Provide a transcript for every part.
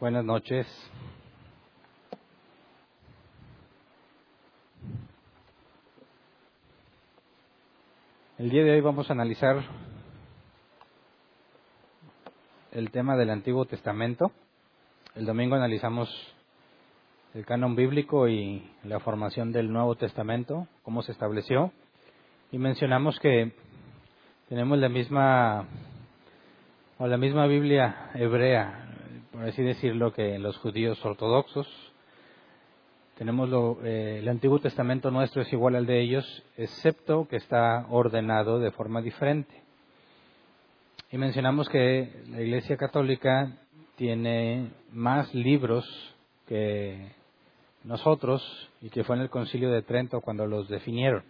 Buenas noches. El día de hoy vamos a analizar el tema del Antiguo Testamento. El domingo analizamos el canon bíblico y la formación del Nuevo Testamento, cómo se estableció. Y mencionamos que tenemos la misma o la misma Biblia hebrea por así decirlo, que los judíos ortodoxos. Tenemos lo, eh, el Antiguo Testamento nuestro es igual al de ellos, excepto que está ordenado de forma diferente. Y mencionamos que la Iglesia Católica tiene más libros que nosotros y que fue en el Concilio de Trento cuando los definieron.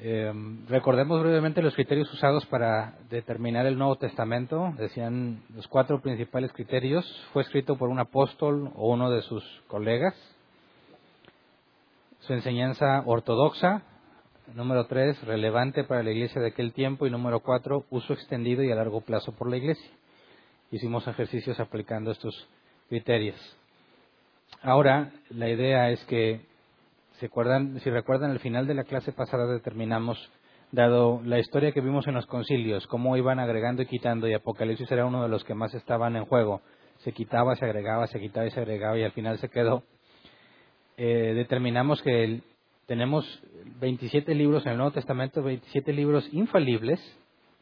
Eh, recordemos brevemente los criterios usados para determinar el Nuevo Testamento. Decían los cuatro principales criterios. Fue escrito por un apóstol o uno de sus colegas. Su enseñanza ortodoxa. Número tres, relevante para la iglesia de aquel tiempo. Y número cuatro, uso extendido y a largo plazo por la iglesia. Hicimos ejercicios aplicando estos criterios. Ahora, la idea es que si recuerdan, si recuerdan, al final de la clase pasada determinamos, dado la historia que vimos en los concilios, cómo iban agregando y quitando, y Apocalipsis era uno de los que más estaban en juego. Se quitaba, se agregaba, se quitaba y se agregaba, y al final se quedó. Eh, determinamos que tenemos 27 libros en el Nuevo Testamento, 27 libros infalibles,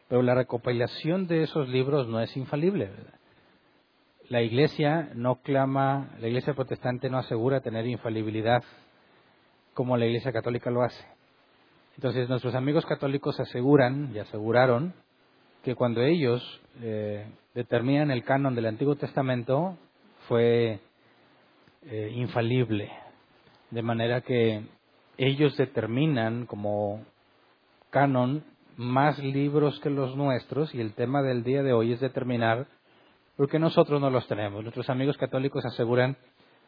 pero la recopilación de esos libros no es infalible. La Iglesia no clama, la Iglesia protestante no asegura tener infalibilidad como la Iglesia Católica lo hace. Entonces nuestros amigos católicos aseguran y aseguraron que cuando ellos eh, determinan el canon del Antiguo Testamento fue eh, infalible, de manera que ellos determinan como canon más libros que los nuestros y el tema del día de hoy es determinar porque nosotros no los tenemos. Nuestros amigos católicos aseguran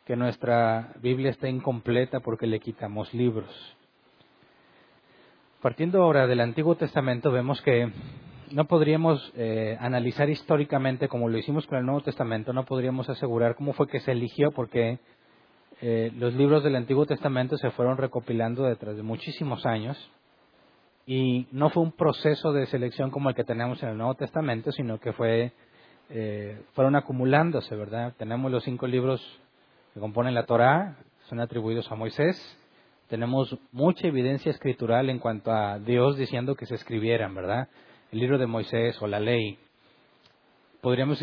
que nuestra Biblia está incompleta porque le quitamos libros. Partiendo ahora del Antiguo Testamento, vemos que no podríamos eh, analizar históricamente como lo hicimos con el Nuevo Testamento, no podríamos asegurar cómo fue que se eligió porque eh, los libros del Antiguo Testamento se fueron recopilando detrás de muchísimos años y no fue un proceso de selección como el que tenemos en el Nuevo Testamento, sino que fue eh, fueron acumulándose, ¿verdad? Tenemos los cinco libros que componen la Torá son atribuidos a Moisés. Tenemos mucha evidencia escritural en cuanto a Dios diciendo que se escribieran, ¿verdad? El libro de Moisés o la ley. Podríamos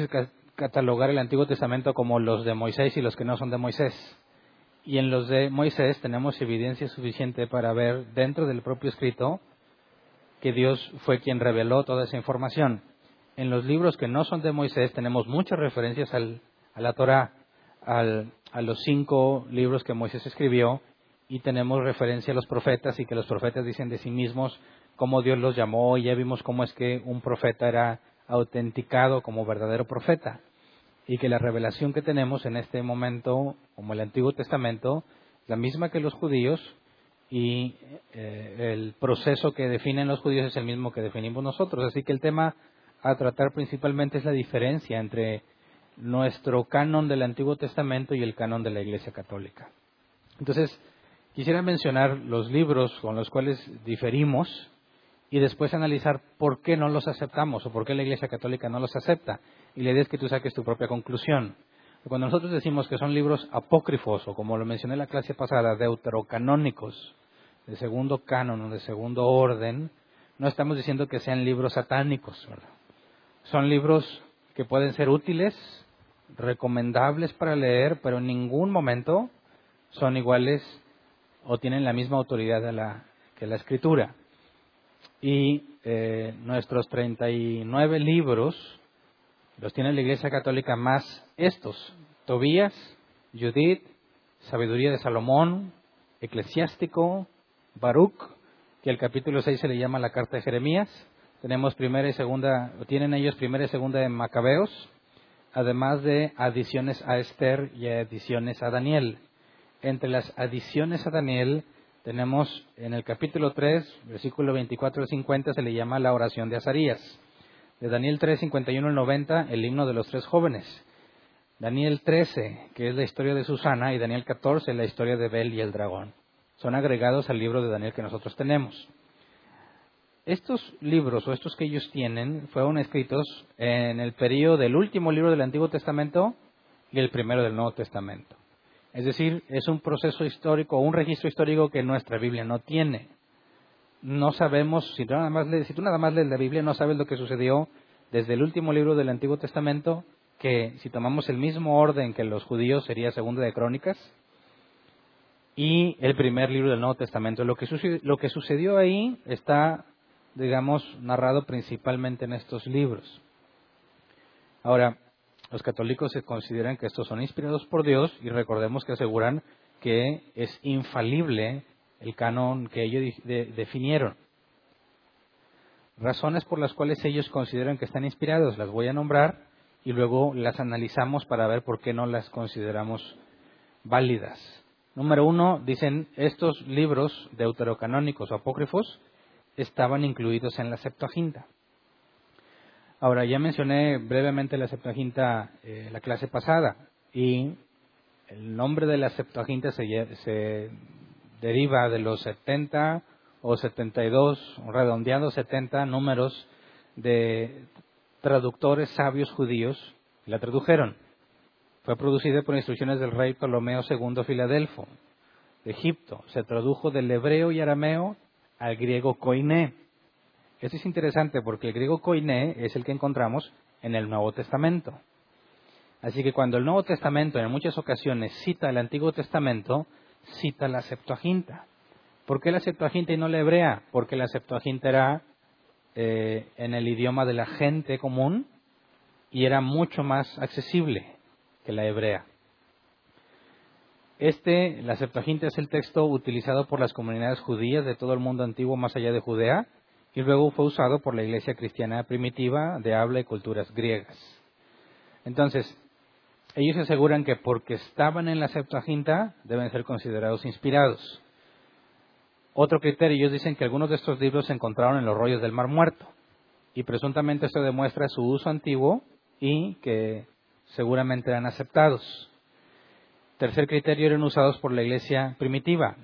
catalogar el Antiguo Testamento como los de Moisés y los que no son de Moisés. Y en los de Moisés tenemos evidencia suficiente para ver dentro del propio escrito que Dios fue quien reveló toda esa información. En los libros que no son de Moisés tenemos muchas referencias al, a la Torá, al, a los cinco libros que Moisés escribió y tenemos referencia a los profetas y que los profetas dicen de sí mismos cómo Dios los llamó y ya vimos cómo es que un profeta era autenticado como verdadero profeta y que la revelación que tenemos en este momento, como el Antiguo Testamento, es la misma que los judíos y eh, el proceso que definen los judíos es el mismo que definimos nosotros. Así que el tema a tratar principalmente es la diferencia entre nuestro canon del Antiguo Testamento y el canon de la Iglesia Católica. Entonces, quisiera mencionar los libros con los cuales diferimos y después analizar por qué no los aceptamos o por qué la Iglesia Católica no los acepta. Y la idea es que tú saques tu propia conclusión. Cuando nosotros decimos que son libros apócrifos o como lo mencioné en la clase pasada, deuterocanónicos, de segundo canon o de segundo orden, no estamos diciendo que sean libros satánicos. Son libros que pueden ser útiles, recomendables para leer, pero en ningún momento son iguales o tienen la misma autoridad que la escritura. Y eh, nuestros 39 libros, Los tiene la Iglesia Católica más estos, Tobías, Judith, Sabiduría de Salomón, Eclesiástico, Baruch, que el capítulo 6 se le llama la carta de Jeremías. Tenemos primera y segunda, tienen ellos primera y segunda de Macabeos, además de adiciones a Esther y adiciones a Daniel. Entre las adiciones a Daniel tenemos en el capítulo 3, versículo 24 al 50, se le llama la oración de Azarías. De Daniel 3, 51 al 90, el himno de los tres jóvenes. Daniel 13, que es la historia de Susana, y Daniel 14, la historia de Bel y el dragón. Son agregados al libro de Daniel que nosotros tenemos. Estos libros o estos que ellos tienen fueron escritos en el periodo del último libro del Antiguo Testamento y el primero del Nuevo Testamento. Es decir, es un proceso histórico, un registro histórico que nuestra Biblia no tiene. No sabemos, si tú nada más lees, si tú nada más lees la Biblia, no sabes lo que sucedió desde el último libro del Antiguo Testamento, que si tomamos el mismo orden que los judíos sería Segunda de Crónicas, y el primer libro del Nuevo Testamento. Lo que, sucedió, lo que sucedió ahí está, digamos, narrado principalmente en estos libros. Ahora, los católicos se consideran que estos son inspirados por Dios y recordemos que aseguran que es infalible el canon que ellos definieron. Razones por las cuales ellos consideran que están inspirados, las voy a nombrar y luego las analizamos para ver por qué no las consideramos válidas. Número uno, dicen, estos libros deuterocanónicos o apócrifos estaban incluidos en la Septuaginta. Ahora, ya mencioné brevemente la Septuaginta eh, la clase pasada y el nombre de la Septuaginta se, deriva de los 70 o 72, redondeados 70 números de traductores sabios judíos la tradujeron. Fue producida por instrucciones del rey Ptolomeo II Filadelfo de Egipto. Se tradujo del hebreo y arameo al griego koiné. Esto es interesante porque el griego koiné es el que encontramos en el Nuevo Testamento. Así que cuando el Nuevo Testamento en muchas ocasiones cita el Antiguo Testamento, cita la Septuaginta. ¿Por qué la Septuaginta y no la hebrea? Porque la Septuaginta era eh, en el idioma de la gente común y era mucho más accesible que la hebrea. Este, la Septuaginta es el texto utilizado por las comunidades judías de todo el mundo antiguo más allá de Judea y luego fue usado por la iglesia cristiana primitiva de habla y culturas griegas. Entonces, ellos aseguran que porque estaban en la Septuaginta deben ser considerados inspirados. Otro criterio, ellos dicen que algunos de estos libros se encontraron en los rollos del Mar Muerto y presuntamente esto demuestra su uso antiguo y que seguramente eran aceptados. Tercer criterio, eran usados por la iglesia primitiva.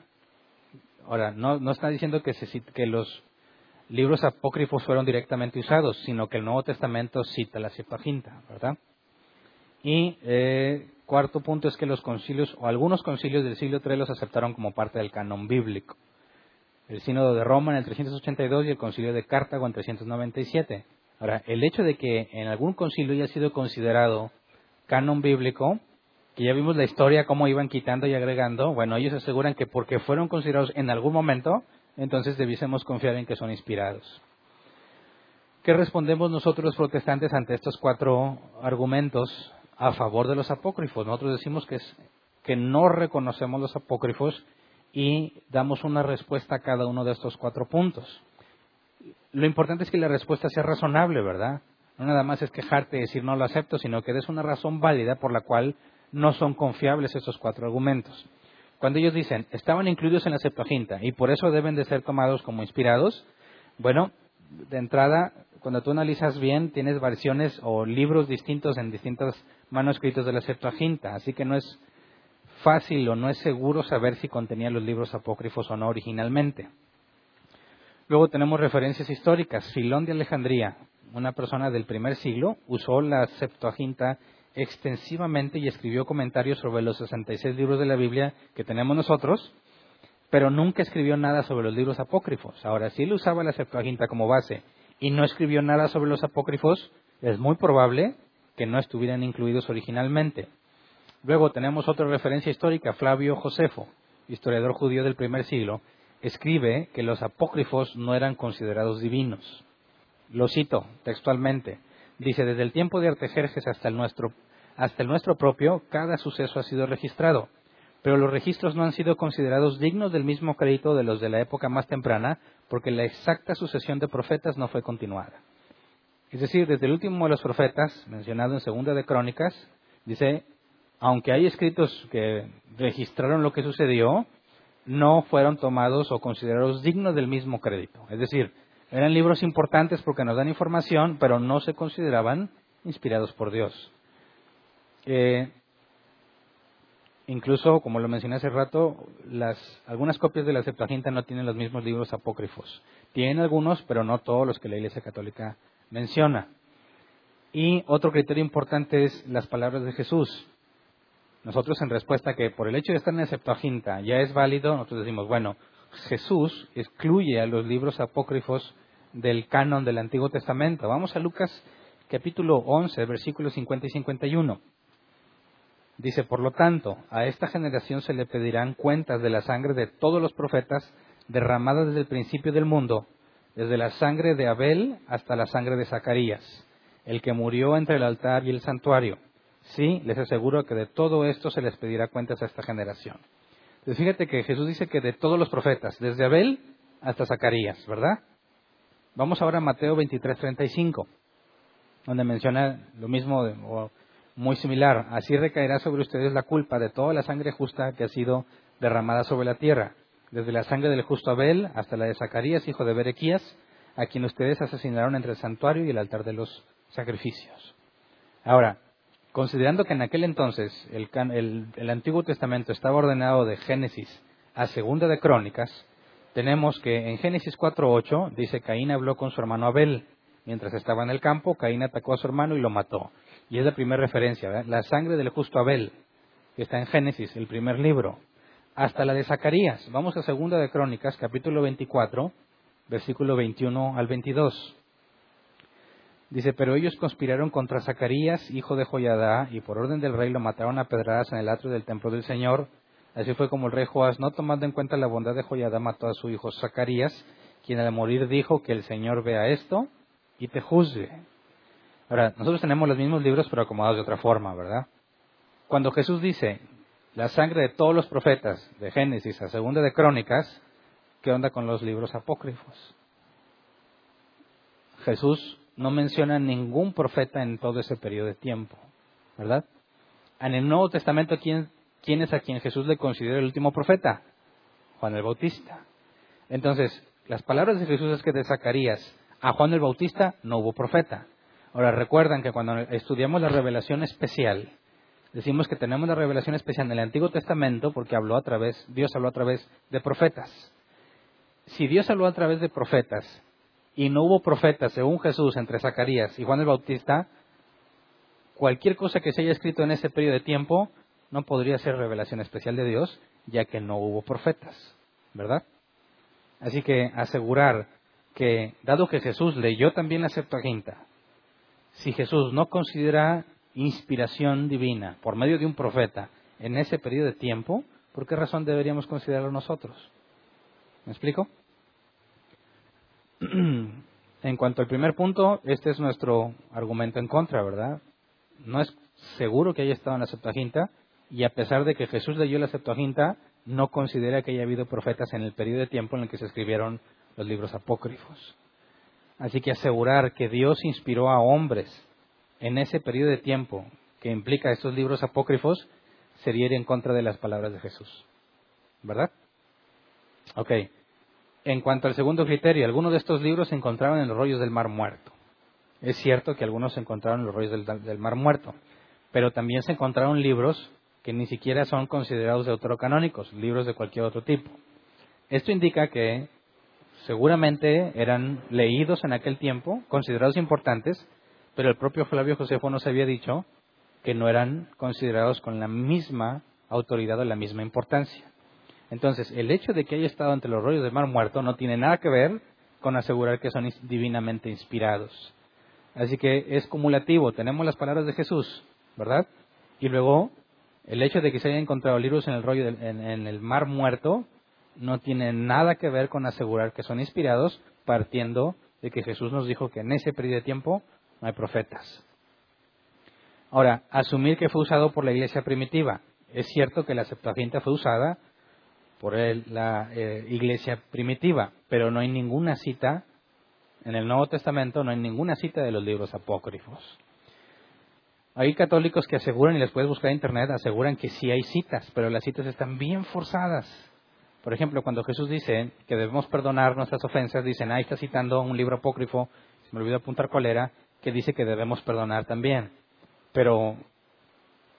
Ahora, no, está diciendo que, se, los libros apócrifos fueron directamente usados, sino que el Nuevo Testamento cita la Septuaginta, ¿verdad? Y eh, cuarto punto es que los concilios, o algunos concilios del siglo III los aceptaron como parte del canon bíblico. El Sínodo de Roma en el 382 y el Concilio de Cartago en 397. Ahora, el hecho de que en algún concilio haya sido considerado canon bíblico, que ya vimos la historia, cómo iban quitando y agregando, bueno, ellos aseguran que porque fueron considerados en algún momento, entonces debiésemos confiar en que son inspirados. ¿Qué respondemos nosotros los protestantes ante estos cuatro argumentos a favor de los apócrifos? Nosotros decimos que, que no reconocemos los apócrifos y damos una respuesta a cada uno de estos cuatro puntos. Lo importante es que la respuesta sea razonable, ¿verdad? No nada más es quejarte y decir no lo acepto, sino que des una razón válida por la cual no son confiables estos cuatro argumentos. Cuando ellos dicen, estaban incluidos en la Septuaginta y por eso deben de ser tomados como inspirados, bueno, de entrada, cuando tú analizas bien, tienes versiones o libros distintos en distintos manuscritos de la Septuaginta, así que no es fácil o no es seguro saber si contenía los libros apócrifos o no originalmente. Luego tenemos referencias históricas. Filón de Alejandría, una persona del primer siglo, usó la Septuaginta extensivamente y escribió comentarios sobre los 66 libros de la Biblia que tenemos nosotros, pero nunca escribió nada sobre los libros apócrifos. Ahora, si él usaba la Septuaginta como base y no escribió nada sobre los apócrifos, es muy probable que no estuvieran incluidos originalmente. Luego tenemos otra referencia histórica, Flavio Josefo, historiador judío del primer siglo, escribe que los apócrifos no eran considerados divinos. Lo cito textualmente. Dice, desde el tiempo de Artajerjes hasta el nuestro, hasta el nuestro propio, cada suceso ha sido registrado, pero los registros no han sido considerados dignos del mismo crédito de los de la época más temprana, porque la exacta sucesión de profetas no fue continuada. Es decir, desde el último de los profetas, mencionado en Segunda de Crónicas, dice, aunque hay escritos que registraron lo que sucedió, no fueron tomados o considerados dignos del mismo crédito. Es decir, eran libros importantes porque nos dan información, pero no se consideraban inspirados por Dios. Eh, incluso, como lo mencioné hace rato, las, algunas copias de la Septuaginta no tienen los mismos libros apócrifos. Tienen algunos, pero no todos los que la Iglesia Católica menciona. Y otro criterio importante es las palabras de Jesús. Nosotros en respuesta a que por el hecho de estar en la Septuaginta ya es válido, nosotros decimos, bueno, Jesús excluye a los libros apócrifos del canon del Antiguo Testamento. Vamos a Lucas capítulo 11, versículos 50 y 51. Dice, por lo tanto, a esta generación se le pedirán cuentas de la sangre de todos los profetas derramada desde el principio del mundo, desde la sangre de Abel hasta la sangre de Zacarías, el que murió entre el altar y el santuario Sí, les aseguro que de todo esto se les pedirá cuentas a esta generación. Entonces fíjate que Jesús dice que de todos los profetas, desde Abel hasta Zacarías, ¿verdad? Vamos ahora a Mateo 23, 35, donde menciona lo mismo o muy similar. Así recaerá sobre ustedes la culpa de toda la sangre justa que ha sido derramada sobre la tierra, desde la sangre del justo Abel hasta la de Zacarías, hijo de Berequías, a quien ustedes asesinaron entre el santuario y el altar de los sacrificios. Ahora, Considerando que en aquel entonces el, Antiguo Testamento estaba ordenado de Génesis a Segunda de Crónicas, tenemos que en Génesis 4.8 dice Caín habló con su hermano Abel. Mientras estaba en el campo, Caín atacó a su hermano y lo mató. Y es la primera referencia, la sangre del justo Abel, que está en Génesis, el primer libro. Hasta la de Zacarías. Vamos a Segunda de Crónicas, capítulo 24, versículo 21 al 22. Dice, pero ellos conspiraron contra Zacarías, hijo de Joyadá, y por orden del rey lo mataron a pedradas en el atrio del templo del Señor. Así fue como el rey Joás, no tomando en cuenta la bondad de Joyadá, mató a su hijo Zacarías, quien al morir dijo que el Señor vea esto y te juzgue. Ahora, nosotros tenemos los mismos libros, pero acomodados de otra forma, ¿verdad? Cuando Jesús dice, la sangre de todos los profetas, de Génesis a Segunda de Crónicas, ¿qué onda con los libros apócrifos? Jesús no menciona ningún profeta en todo ese periodo de tiempo, ¿verdad? En el Nuevo Testamento, ¿quién, quién es a quien Jesús le considera el último profeta? Juan el Bautista. Entonces, las palabras de Jesús es que de Zacarías a Juan el Bautista no hubo profeta. Ahora, recuerdan que cuando estudiamos la revelación especial, decimos que tenemos la revelación especial en el Antiguo Testamento porque habló a través, Dios habló a través de profetas. Si Dios habló a través de profetas y no hubo profetas según Jesús entre Zacarías y Juan el Bautista, cualquier cosa que se haya escrito en ese periodo de tiempo no podría ser revelación especial de Dios, ya que no hubo profetas, ¿verdad? Así que asegurar que, dado que Jesús leyó también la Septuaginta, si Jesús no considera inspiración divina por medio de un profeta en ese periodo de tiempo, ¿por qué razón deberíamos considerarlo nosotros? ¿Me explico? en cuanto al primer punto, este es nuestro argumento en contra, ¿verdad? No es seguro que haya estado en la Septuaginta y a pesar de que Jesús leyó la Septuaginta, no considera que haya habido profetas en el periodo de tiempo en el que se escribieron los libros apócrifos. Así que asegurar que Dios inspiró a hombres en ese periodo de tiempo que implica estos libros apócrifos sería ir en contra de las palabras de Jesús. ¿Verdad? Ok. En cuanto al segundo criterio, algunos de estos libros se encontraban en los rollos del Mar Muerto. Es cierto que algunos se encontraron en los rollos del, Mar Muerto, pero también se encontraron libros que ni siquiera son considerados deuterocanónicos, libros de cualquier otro tipo. Esto indica que seguramente eran leídos en aquel tiempo, considerados importantes, pero el propio Flavio Josefo nos había dicho que no eran considerados con la misma autoridad o la misma importancia. Entonces, el hecho de que haya estado entre los rollos del mar muerto no tiene nada que ver con asegurar que son divinamente inspirados. Así que es cumulativo. Tenemos las palabras de Jesús, ¿verdad? Y luego, el hecho de que se hayan encontrado libros en el rollo en, el mar muerto no tiene nada que ver con asegurar que son inspirados, partiendo de que Jesús nos dijo que en ese periodo de tiempo no hay profetas. Ahora, asumir que fue usado por la iglesia primitiva. Es cierto que la Septuaginta fue usada por la eh, iglesia primitiva, pero no hay ninguna cita en el Nuevo Testamento, no hay ninguna cita de los libros apócrifos. Hay católicos que aseguran, y les puedes buscar en internet, aseguran que sí hay citas, pero las citas están bien forzadas. Por ejemplo, cuando Jesús dice que debemos perdonar nuestras ofensas, dicen, ahí está citando un libro apócrifo, se me olvidó apuntar cuál era, que dice que debemos perdonar también. Pero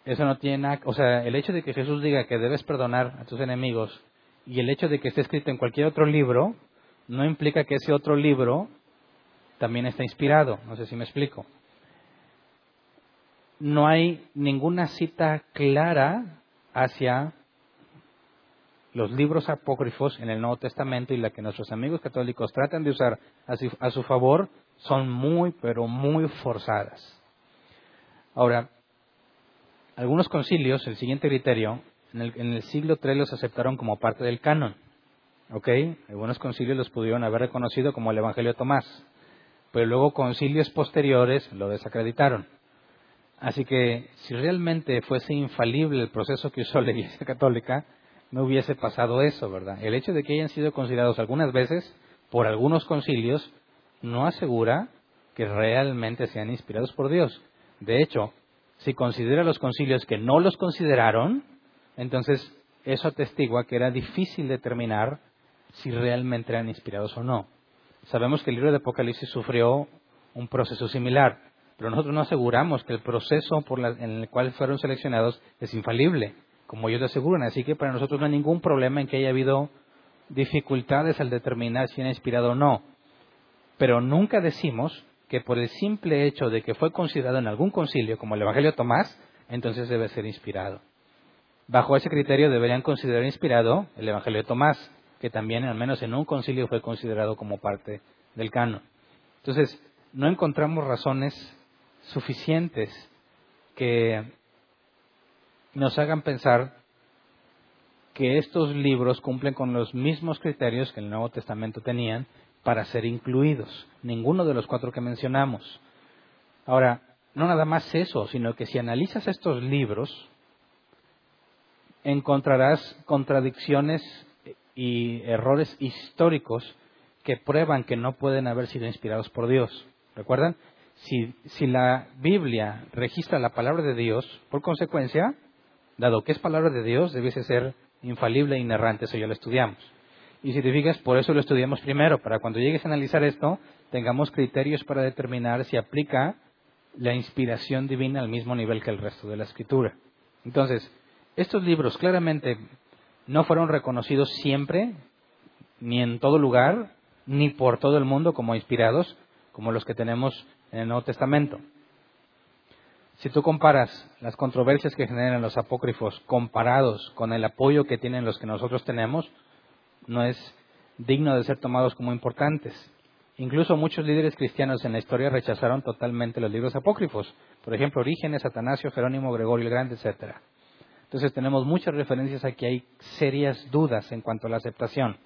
eso no tiene nada, o sea, el hecho de que Jesús diga que debes perdonar a tus enemigos y el hecho de que esté escrito en cualquier otro libro no implica que ese otro libro también está inspirado. No sé si me explico. No hay ninguna cita clara hacia los libros apócrifos en el Nuevo Testamento y la que nuestros amigos católicos tratan de usar a su, favor son muy, pero muy forzadas. Ahora, algunos concilios, el siguiente criterio, en el, siglo III los aceptaron como parte del canon. ¿Ok? Algunos concilios los pudieron haber reconocido como el Evangelio de Tomás, pero luego concilios posteriores lo desacreditaron. Así que si realmente fuese infalible el proceso que usó la Iglesia Católica, no hubiese pasado eso, ¿verdad? El hecho de que hayan sido considerados algunas veces por algunos concilios no asegura que realmente sean inspirados por Dios. De hecho, si considera los concilios que no los consideraron, entonces eso atestigua que era difícil determinar si realmente eran inspirados o no. Sabemos que el libro de Apocalipsis sufrió un proceso similar, pero nosotros no aseguramos que el proceso por en el cual fueron seleccionados es infalible, como ellos aseguran. Así que para nosotros no hay ningún problema en que haya habido dificultades al determinar si era inspirado o no. Pero nunca decimos que por el simple hecho de que fue considerado en algún concilio, como el Evangelio de Tomás, entonces debe ser inspirado. Bajo ese criterio deberían considerar inspirado el Evangelio de Tomás, que también, al menos en un concilio, fue considerado como parte del canon. Entonces, no encontramos razones suficientes que nos hagan pensar que estos libros cumplen con los mismos criterios que el Nuevo Testamento tenían para ser incluidos. Ninguno de los cuatro que mencionamos. Ahora, no nada más eso, sino que si analizas estos libros, encontrarás contradicciones y errores históricos que prueban que no pueden haber sido inspirados por Dios. ¿Recuerdan? Si, si, la Biblia registra la palabra de Dios, por consecuencia, dado que es palabra de Dios, debiese ser infalible e inerrante, eso ya lo estudiamos. Y si te fijas, por eso lo estudiamos primero, para cuando llegues a analizar esto, tengamos criterios para determinar si aplica la inspiración divina al mismo nivel que el resto de la escritura. Entonces, estos libros claramente no fueron reconocidos siempre, ni en todo lugar, ni por todo el mundo como inspirados, como los que tenemos en el Nuevo Testamento. Si tú comparas las controversias que generan los apócrifos comparados con el apoyo que tienen los que nosotros tenemos, no es digno de ser tomados como importantes. Incluso muchos líderes cristianos en la historia rechazaron totalmente los libros apócrifos. Por ejemplo, Orígenes, Atanasio, Jerónimo, Gregorio el Grande, etc. Entonces tenemos muchas referencias a que hay serias dudas en cuanto a la aceptación.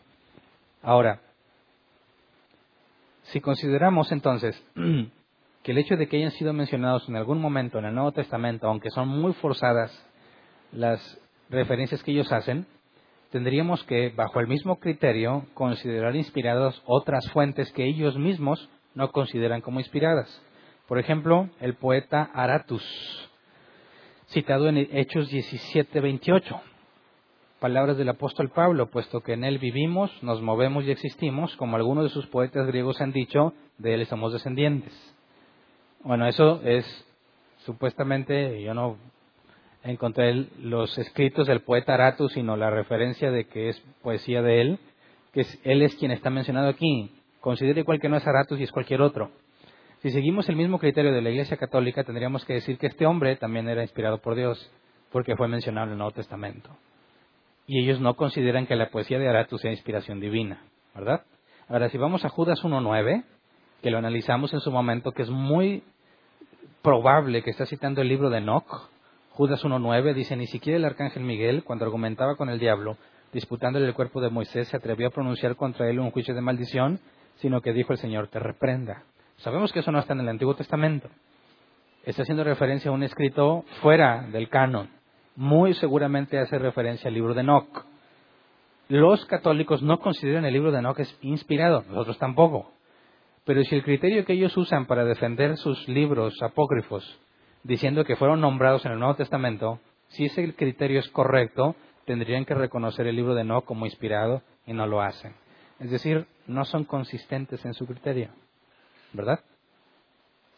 Ahora, si consideramos entonces que el hecho de que hayan sido mencionados en algún momento en el Nuevo Testamento, aunque son muy forzadas las referencias que ellos hacen, tendríamos que, bajo el mismo criterio, considerar inspiradas otras fuentes que ellos mismos no consideran como inspiradas. Por ejemplo, el poeta Aratus, citado en Hechos 17, 28. Palabras del apóstol Pablo, puesto que en él vivimos, nos movemos y existimos, como algunos de sus poetas griegos han dicho, de él somos descendientes. Bueno, eso es supuestamente, yo no encontré los escritos del poeta Aratus, sino la referencia de que es poesía de él, que él es quien está mencionado aquí. Considere igual que no es Aratus y es cualquier otro. Si seguimos el mismo criterio de la Iglesia Católica, tendríamos que decir que este hombre también era inspirado por Dios, porque fue mencionado en el Nuevo Testamento. Y ellos no consideran que la poesía de Aratus sea inspiración divina, ¿verdad? Ahora, si vamos a Judas 1.9, que lo analizamos en su momento, que es muy probable que está citando el libro de Enoch, Judas 1.9 dice, ni siquiera el arcángel Miguel, cuando argumentaba con el diablo, disputándole el cuerpo de Moisés, se atrevió a pronunciar contra él un juicio de maldición, sino que dijo el Señor, te reprenda. Sabemos que eso no está en el Antiguo Testamento. Está haciendo referencia a un escrito fuera del canon. Muy seguramente hace referencia al libro de Enoch. Los católicos no consideran el libro de Enoch inspirado, nosotros tampoco. Pero si el criterio que ellos usan para defender sus libros apócrifos, diciendo que fueron nombrados en el Nuevo Testamento, si ese criterio es correcto, tendrían que reconocer el libro de Enoch como inspirado y no lo hacen. Es decir, no son consistentes en su criterio. ¿Verdad?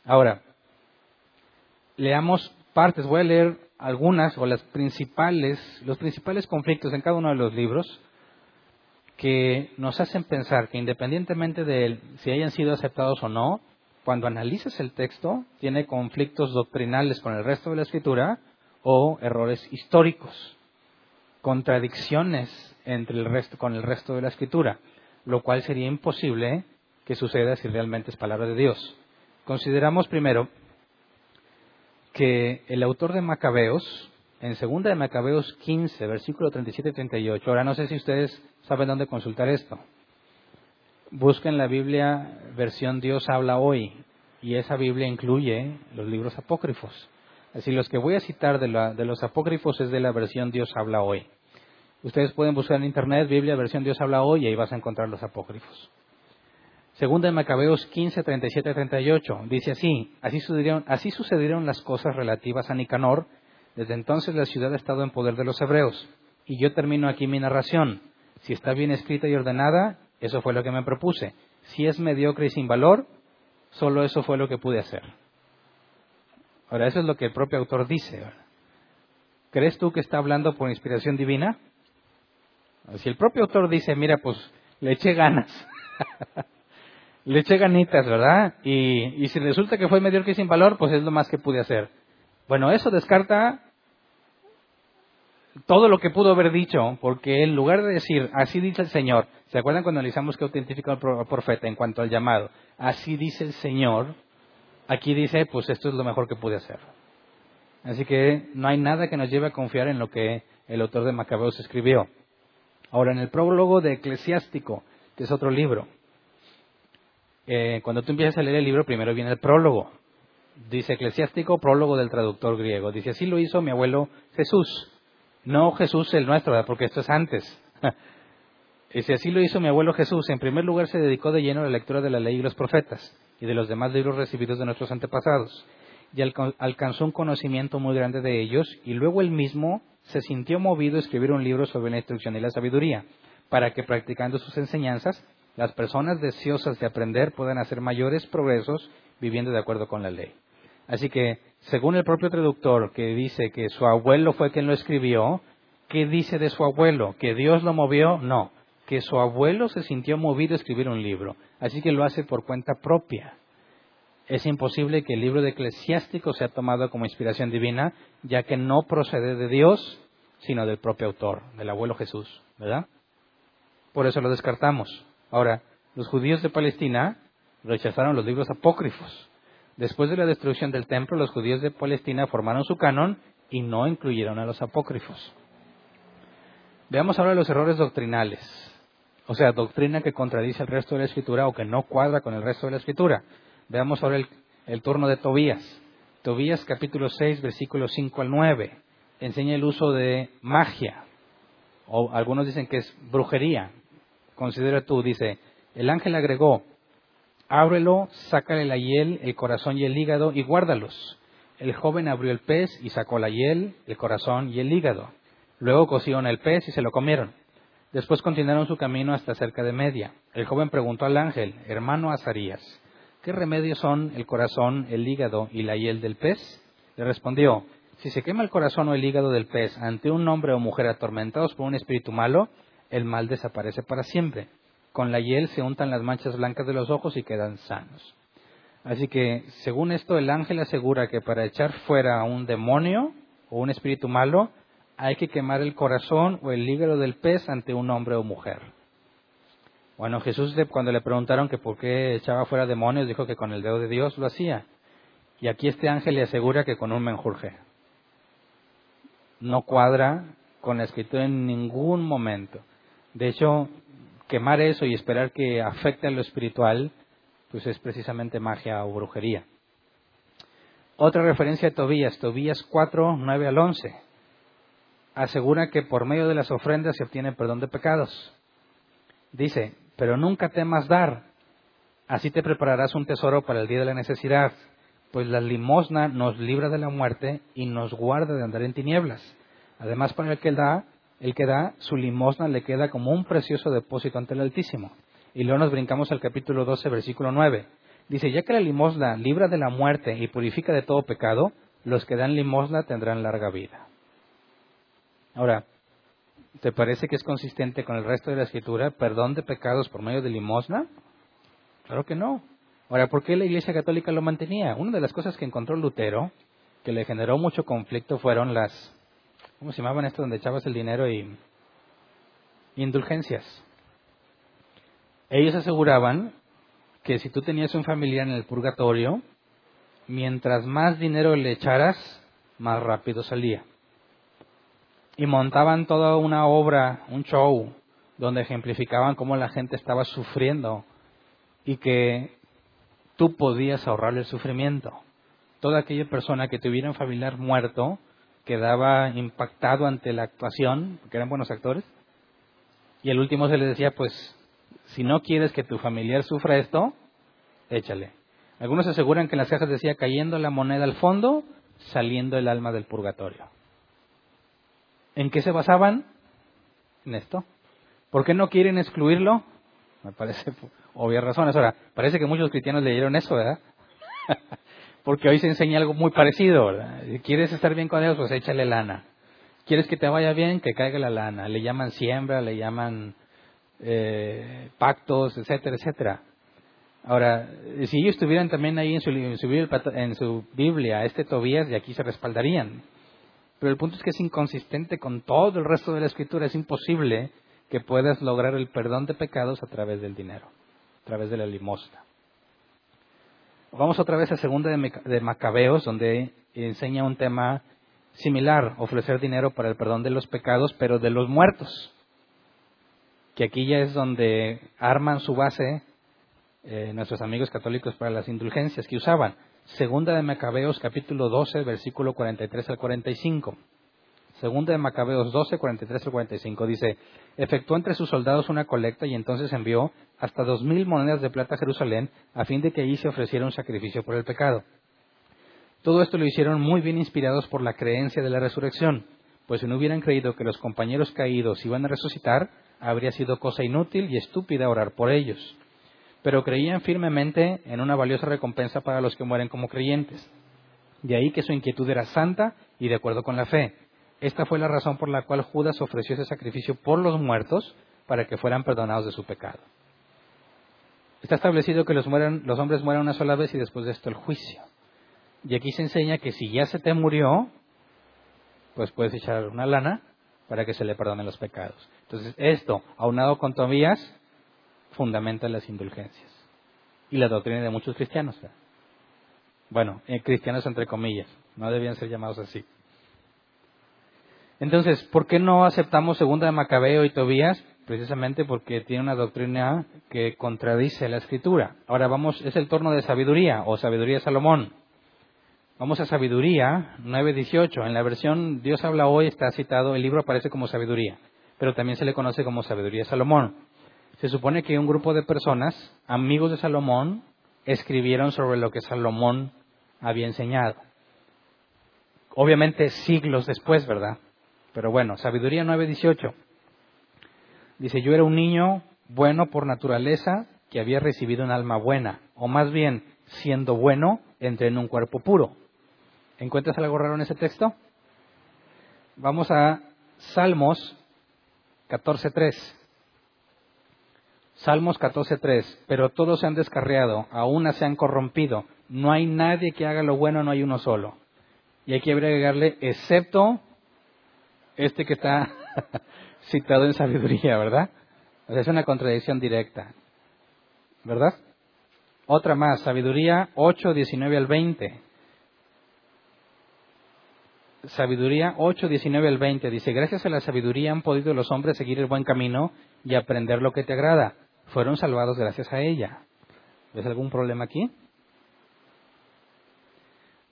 Ahora, leamos partes. Voy a leer algunas o las principales, los principales conflictos en cada uno de los libros que nos hacen pensar que independientemente de si hayan sido aceptados o no, cuando analizas el texto, tiene conflictos doctrinales con el resto de la escritura o errores históricos, contradicciones entre el resto, con el resto de la escritura, lo cual sería imposible que suceda si realmente es palabra de Dios. Consideramos primero que el autor de Macabeos, en segunda de Macabeos 15, versículo 37 y 38, ahora no sé si ustedes saben dónde consultar esto. Busquen la Biblia versión Dios habla hoy, y esa Biblia incluye los libros apócrifos. Así los que voy a citar de, de los apócrifos es de la versión Dios habla hoy. Ustedes pueden buscar en internet Biblia versión Dios habla hoy y ahí vas a encontrar los apócrifos. Segunda de Macabeos 15, 37 38. Dice así, así sucedieron, así sucedieron las cosas relativas a Nicanor. Desde entonces la ciudad ha estado en poder de los hebreos. Y yo termino aquí mi narración. Si está bien escrita y ordenada, eso fue lo que me propuse. Si es mediocre y sin valor, solo eso fue lo que pude hacer. Ahora, eso es lo que el propio autor dice. ¿Crees tú que está hablando por inspiración divina? Si el propio autor dice, mira, pues le eché ganas. le eché ganitas, ¿verdad? Y, si resulta que fue mediocre y sin valor, pues es lo más que pude hacer. Bueno, eso descarta todo lo que pudo haber dicho, porque en lugar de decir, así dice el Señor, ¿se acuerdan cuando analizamos que autentificó el profeta en cuanto al llamado? Así dice el Señor, aquí dice, pues esto es lo mejor que pude hacer. Así que no hay nada que nos lleve a confiar en lo que el autor de Macabeos escribió. Ahora, en el prólogo de Eclesiástico, que es otro libro, eh, cuando tú empiezas a leer el libro, primero viene el prólogo. Dice eclesiástico, prólogo del traductor griego. Dice, así lo hizo mi abuelo Jesús. No Jesús el nuestro, porque esto es antes. Dice, así lo hizo mi abuelo Jesús. En primer lugar se dedicó de lleno a la lectura de la ley y los profetas y de los demás libros recibidos de nuestros antepasados. Y alcanzó un conocimiento muy grande de ellos y luego él mismo se sintió movido a escribir un libro sobre la instrucción y la sabiduría, para que practicando sus enseñanzas las personas deseosas de aprender pueden hacer mayores progresos viviendo de acuerdo con la ley. Así que, según el propio traductor que dice que su abuelo fue quien lo escribió, ¿qué dice de su abuelo? ¿Que Dios lo movió? No, que su abuelo se sintió movido a escribir un libro, así que lo hace por cuenta propia. Es imposible que el libro de eclesiástico sea tomado como inspiración divina, ya que no procede de Dios, sino del propio autor, del abuelo Jesús, ¿verdad? Por eso lo descartamos. Ahora, los judíos de Palestina rechazaron los libros apócrifos. Después de la destrucción del templo, los judíos de Palestina formaron su canon y no incluyeron a los apócrifos. Veamos ahora los errores doctrinales, o sea, doctrina que contradice el resto de la escritura o que no cuadra con el resto de la escritura. Veamos ahora el, turno de Tobías. Tobías capítulo 6, versículos 5 al 9. Enseña el uso de magia, o algunos dicen que es brujería, Considera tú, dice, el ángel agregó, ábrelo, sácale la hiel, el corazón y el hígado y guárdalos. El joven abrió el pez y sacó la hiel, el corazón y el hígado. Luego cocieron el pez y se lo comieron. Después continuaron su camino hasta cerca de media. El joven preguntó al ángel, hermano Azarías, ¿qué remedios son el corazón, el hígado y la hiel del pez? Le respondió, si se quema el corazón o el hígado del pez ante un hombre o mujer atormentados por un espíritu malo, el mal desaparece para siempre. Con la hiel se untan las manchas blancas de los ojos y quedan sanos. Así que, según esto, el ángel asegura que para echar fuera a un demonio o un espíritu malo, hay que quemar el corazón o el hígado del pez ante un hombre o mujer. Bueno, Jesús cuando le preguntaron que por qué echaba fuera demonios, dijo que con el dedo de Dios lo hacía. Y aquí este ángel le asegura que con un menjurje. No cuadra con la escritura en ningún momento. De hecho, quemar eso y esperar que afecte a lo espiritual, pues es precisamente magia o brujería. Otra referencia a Tobías, Tobías 4, 9 al 11, asegura que por medio de las ofrendas se obtiene perdón de pecados. Dice, pero nunca temas dar, así te prepararás un tesoro para el día de la necesidad, pues la limosna nos libra de la muerte y nos guarda de andar en tinieblas. Además, para el que da, el que da, su limosna le queda como un precioso depósito ante el Altísimo. Y luego nos brincamos al capítulo 12, versículo 9. Dice, ya que la limosna libra de la muerte y purifica de todo pecado, los que dan limosna tendrán larga vida. Ahora, ¿te parece que es consistente con el resto de la escritura, perdón de pecados por medio de limosna? Claro que no. Ahora, ¿por qué la Iglesia Católica lo mantenía? Una de las cosas que encontró Lutero, que le generó mucho conflicto, fueron las, ¿cómo se llamaban esto donde echabas el dinero y indulgencias? Ellos aseguraban que si tú tenías un familiar en el purgatorio, mientras más dinero le echaras, más rápido salía. Y montaban toda una obra, un show, donde ejemplificaban cómo la gente estaba sufriendo y que tú podías ahorrarle el sufrimiento. Toda aquella persona que tuviera un familiar muerto quedaba impactado ante la actuación, porque eran buenos actores, y el último se les decía, pues si no quieres que tu familiar sufra esto, échale. Algunos aseguran que en las cajas decía cayendo la moneda al fondo, saliendo el alma del purgatorio. ¿En qué se basaban? En esto. ¿Por qué no quieren excluirlo? Me parece obvias razones. Ahora, parece que muchos cristianos leyeron eso, ¿verdad? Porque hoy se enseña algo muy parecido, ¿verdad? ¿Quieres estar bien con Dios? Pues échale lana. ¿Quieres que te vaya bien? Que caiga la lana. Le llaman siembra, le llaman eh, pactos, etcétera, etcétera. Ahora, si ellos estuvieran también ahí en su, en su, Biblia, este Tobías, de aquí se respaldarían. Pero el punto es que es inconsistente con todo el resto de la escritura. Es imposible que puedas lograr el perdón de pecados a través del dinero, a través de la limosna. Vamos otra vez a segunda de Macabeos, donde enseña un tema similar, ofrecer dinero para el perdón de los pecados, pero de los muertos que aquí ya es donde arman su base eh, nuestros amigos católicos para las indulgencias que usaban. Segunda de Macabeos capítulo 12, versículo 43 al 45. Segunda de Macabeos 12, 43 al 45 dice, efectuó entre sus soldados una colecta y entonces envió hasta dos mil monedas de plata a Jerusalén a fin de que allí se ofreciera un sacrificio por el pecado. Todo esto lo hicieron muy bien inspirados por la creencia de la resurrección, pues si no hubieran creído que los compañeros caídos iban a resucitar, habría sido cosa inútil y estúpida orar por ellos. Pero creían firmemente en una valiosa recompensa para los que mueren como creyentes. De ahí que su inquietud era santa y de acuerdo con la fe. Esta fue la razón por la cual Judas ofreció ese sacrificio por los muertos para que fueran perdonados de su pecado. Está establecido que los, los hombres mueran una sola vez y después de esto el juicio. Y aquí se enseña que si ya se te murió, pues puedes echar una lana para que se le perdonen los pecados. Entonces, esto, aunado con Tobías, fundamenta las indulgencias. Y la doctrina de muchos cristianos. Bueno, eh, cristianos entre comillas, no debían ser llamados así. Entonces, ¿por qué no aceptamos segunda de Macabeo y Tobías? Precisamente porque tiene una doctrina que contradice la escritura. Ahora vamos, es el torno de sabiduría o sabiduría de Salomón. Vamos a Sabiduría 9.18. En la versión Dios habla hoy está citado, el libro aparece como Sabiduría, pero también se le conoce como Sabiduría de Salomón. Se supone que un grupo de personas, amigos de Salomón, escribieron sobre lo que Salomón había enseñado. Obviamente siglos después, ¿verdad? Pero bueno, Sabiduría 9.18. Dice, yo era un niño bueno por naturaleza que había recibido un alma buena, o más bien, siendo bueno, entré en un cuerpo puro. ¿Encuentras algo raro en ese texto? Vamos a Salmos 14.3. Salmos 14.3. Pero todos se han descarriado, aún se han corrompido. No hay nadie que haga lo bueno, no hay uno solo. Y hay que agregarle, excepto este que está citado en sabiduría, ¿verdad? es una contradicción directa. ¿Verdad? Otra más, sabiduría 8, 19 al 20. Sabiduría 8, 19 al 20 dice, gracias a la sabiduría han podido los hombres seguir el buen camino y aprender lo que te agrada. Fueron salvados gracias a ella. ¿Ves algún problema aquí?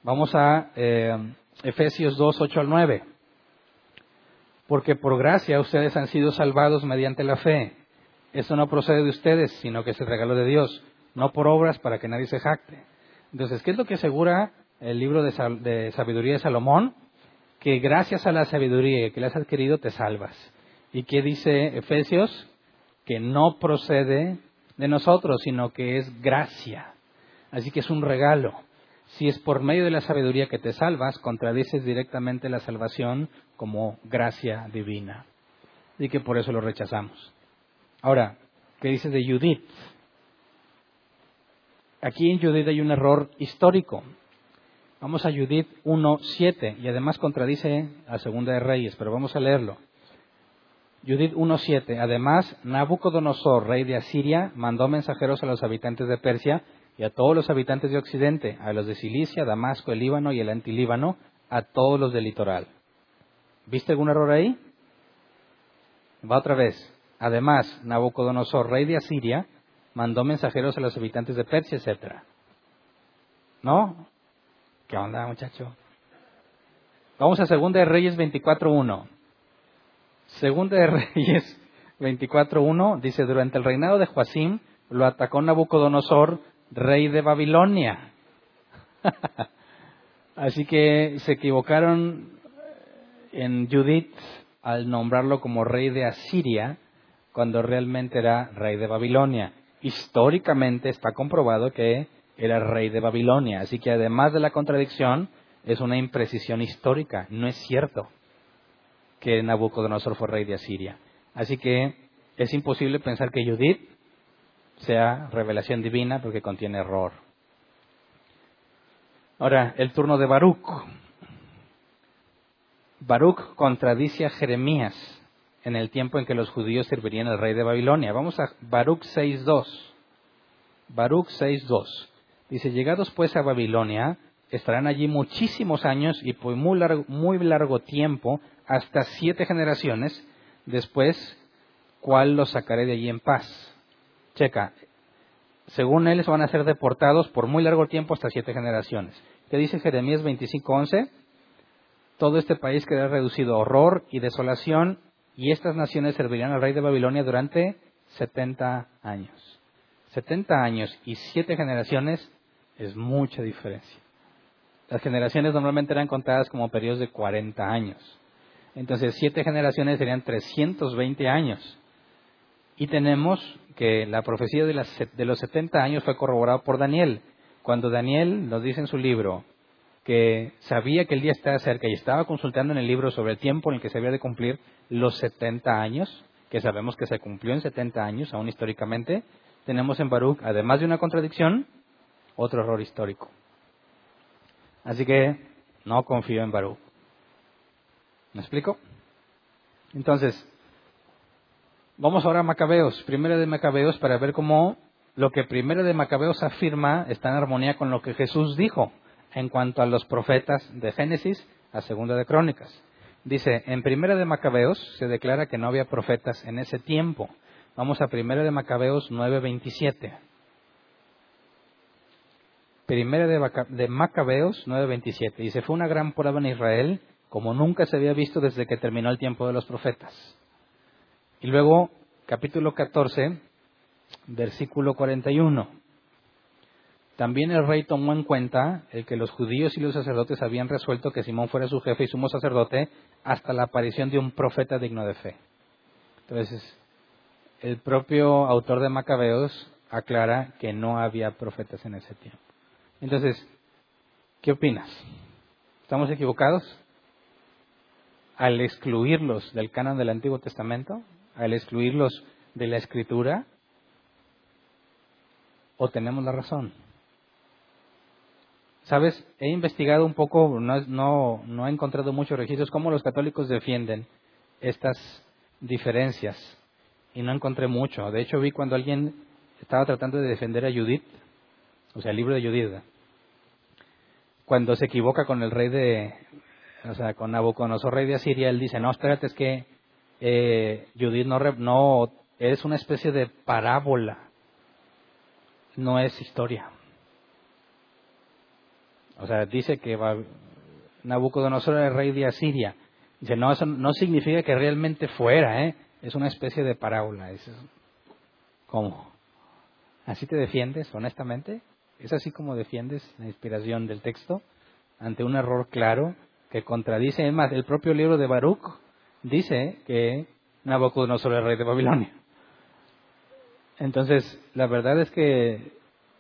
Vamos a eh, Efesios 2, 8 al 9. Porque por gracia ustedes han sido salvados mediante la fe. Eso no procede de ustedes, sino que es el regalo de Dios, no por obras para que nadie se jacte. Entonces, ¿qué es lo que asegura el libro de, sabiduría de Salomón? Que gracias a la sabiduría que le has adquirido te salvas. ¿Y qué dice Efesios? Que no procede de nosotros, sino que es gracia. Así que es un regalo. Si es por medio de la sabiduría que te salvas, contradices directamente la salvación como gracia divina. Y que por eso lo rechazamos. Ahora, ¿qué dices de Judith? Aquí en Judith hay un error histórico. Vamos a Judith 1.7 y además contradice a Segunda de Reyes, pero vamos a leerlo. Judith 1.7. Además, Nabucodonosor, rey de Asiria, mandó mensajeros a los habitantes de Persia y a todos los habitantes de Occidente, a los de Cilicia, Damasco, el Líbano y el antilíbano, a todos los del litoral. ¿Viste algún error ahí? Va otra vez. Además, Nabucodonosor, rey de Asiria, mandó mensajeros a los habitantes de Persia, etc. ¿No? ¿Qué onda, muchacho? Vamos a Segunda de Reyes 24.1. Segunda de Reyes 24.1 dice, durante el reinado de Joacim lo atacó Nabucodonosor, rey de Babilonia. Así que se equivocaron en Judith al nombrarlo como rey de Asiria, cuando realmente era rey de Babilonia. Históricamente está comprobado que era rey de Babilonia, así que además de la contradicción, es una imprecisión histórica. No es cierto que Nabucodonosor fue rey de Asiria. Así que es imposible pensar que Judith sea revelación divina porque contiene error. Ahora, el turno de Baruch. Baruch contradice a Jeremías en el tiempo en que los judíos servirían al rey de Babilonia. Vamos a Baruch 6.2. Baruch 6.2. Dice, llegados pues a Babilonia, estarán allí muchísimos años y por muy largo, muy largo tiempo, hasta siete generaciones, después, ¿cuál los sacaré de allí en paz? Checa, según él, van a ser deportados por muy largo tiempo, hasta siete generaciones. ¿Qué dice Jeremías 25.11? Todo este país quedará reducido a horror y desolación y estas naciones servirían al rey de Babilonia durante 70 años. 70 años y 7 generaciones es mucha diferencia. Las generaciones normalmente eran contadas como periodos de 40 años. Entonces, 7 generaciones serían 320 años. Y tenemos que la profecía de, de los 70 años fue corroborada por Daniel. Cuando Daniel nos dice en su libro, que sabía que el día estaba cerca y estaba consultando en el libro sobre el tiempo en el que se había de cumplir los 70 años, que sabemos que se cumplió en 70 años, aún históricamente, tenemos en Baruch, además de una contradicción, otro error histórico. Así que no confío en Baruch. ¿Me explico? Entonces, vamos ahora a Macabeos, primero de Macabeos, para ver cómo lo que primero de Macabeos afirma está en armonía con lo que Jesús dijo en cuanto a los profetas de Génesis a Segunda de Crónicas. Dice, en Primera de Macabeos se declara que no había profetas en ese tiempo. Vamos a Primera de Macabeos 9:27. Primera de Macabeos 9:27. Dice, fue una gran prueba en Israel como nunca se había visto desde que terminó el tiempo de los profetas. Y luego, capítulo 14, versículo 41. También el rey tomó en cuenta el que los judíos y los sacerdotes habían resuelto que Simón fuera su jefe y sumo sacerdote hasta la aparición de un profeta digno de fe. Entonces, el propio autor de Macabeos aclara que no había profetas en ese tiempo. Entonces, ¿qué opinas? ¿Estamos equivocados? Al excluirlos del canon del Antiguo Testamento, al excluirlos de la Escritura, o tenemos la razón? Sabes, he investigado un poco, no, no, he encontrado muchos registros, cómo los católicos defienden estas diferencias. Y no encontré mucho. De hecho, vi cuando alguien estaba tratando de defender a Judith, o sea, el libro de Judith, cuando se equivoca con el rey de, o sea, con Nabucodonosor, rey de Asiria, él dice, no, espérate, es que eh, Judith no, no, es una especie de parábola no es historia. O sea, dice que Nabucodonosor era el rey de Asiria. Dice, no, eso no significa que realmente fuera, ¿eh? Es una especie de parábola. Es, ¿Cómo? ¿Así te defiendes, honestamente? ¿Es así como defiendes la inspiración del texto ante un error claro que contradice? Es más, el propio libro de Baruch dice que Nabucodonosor el rey de Babilonia. Entonces, la verdad es que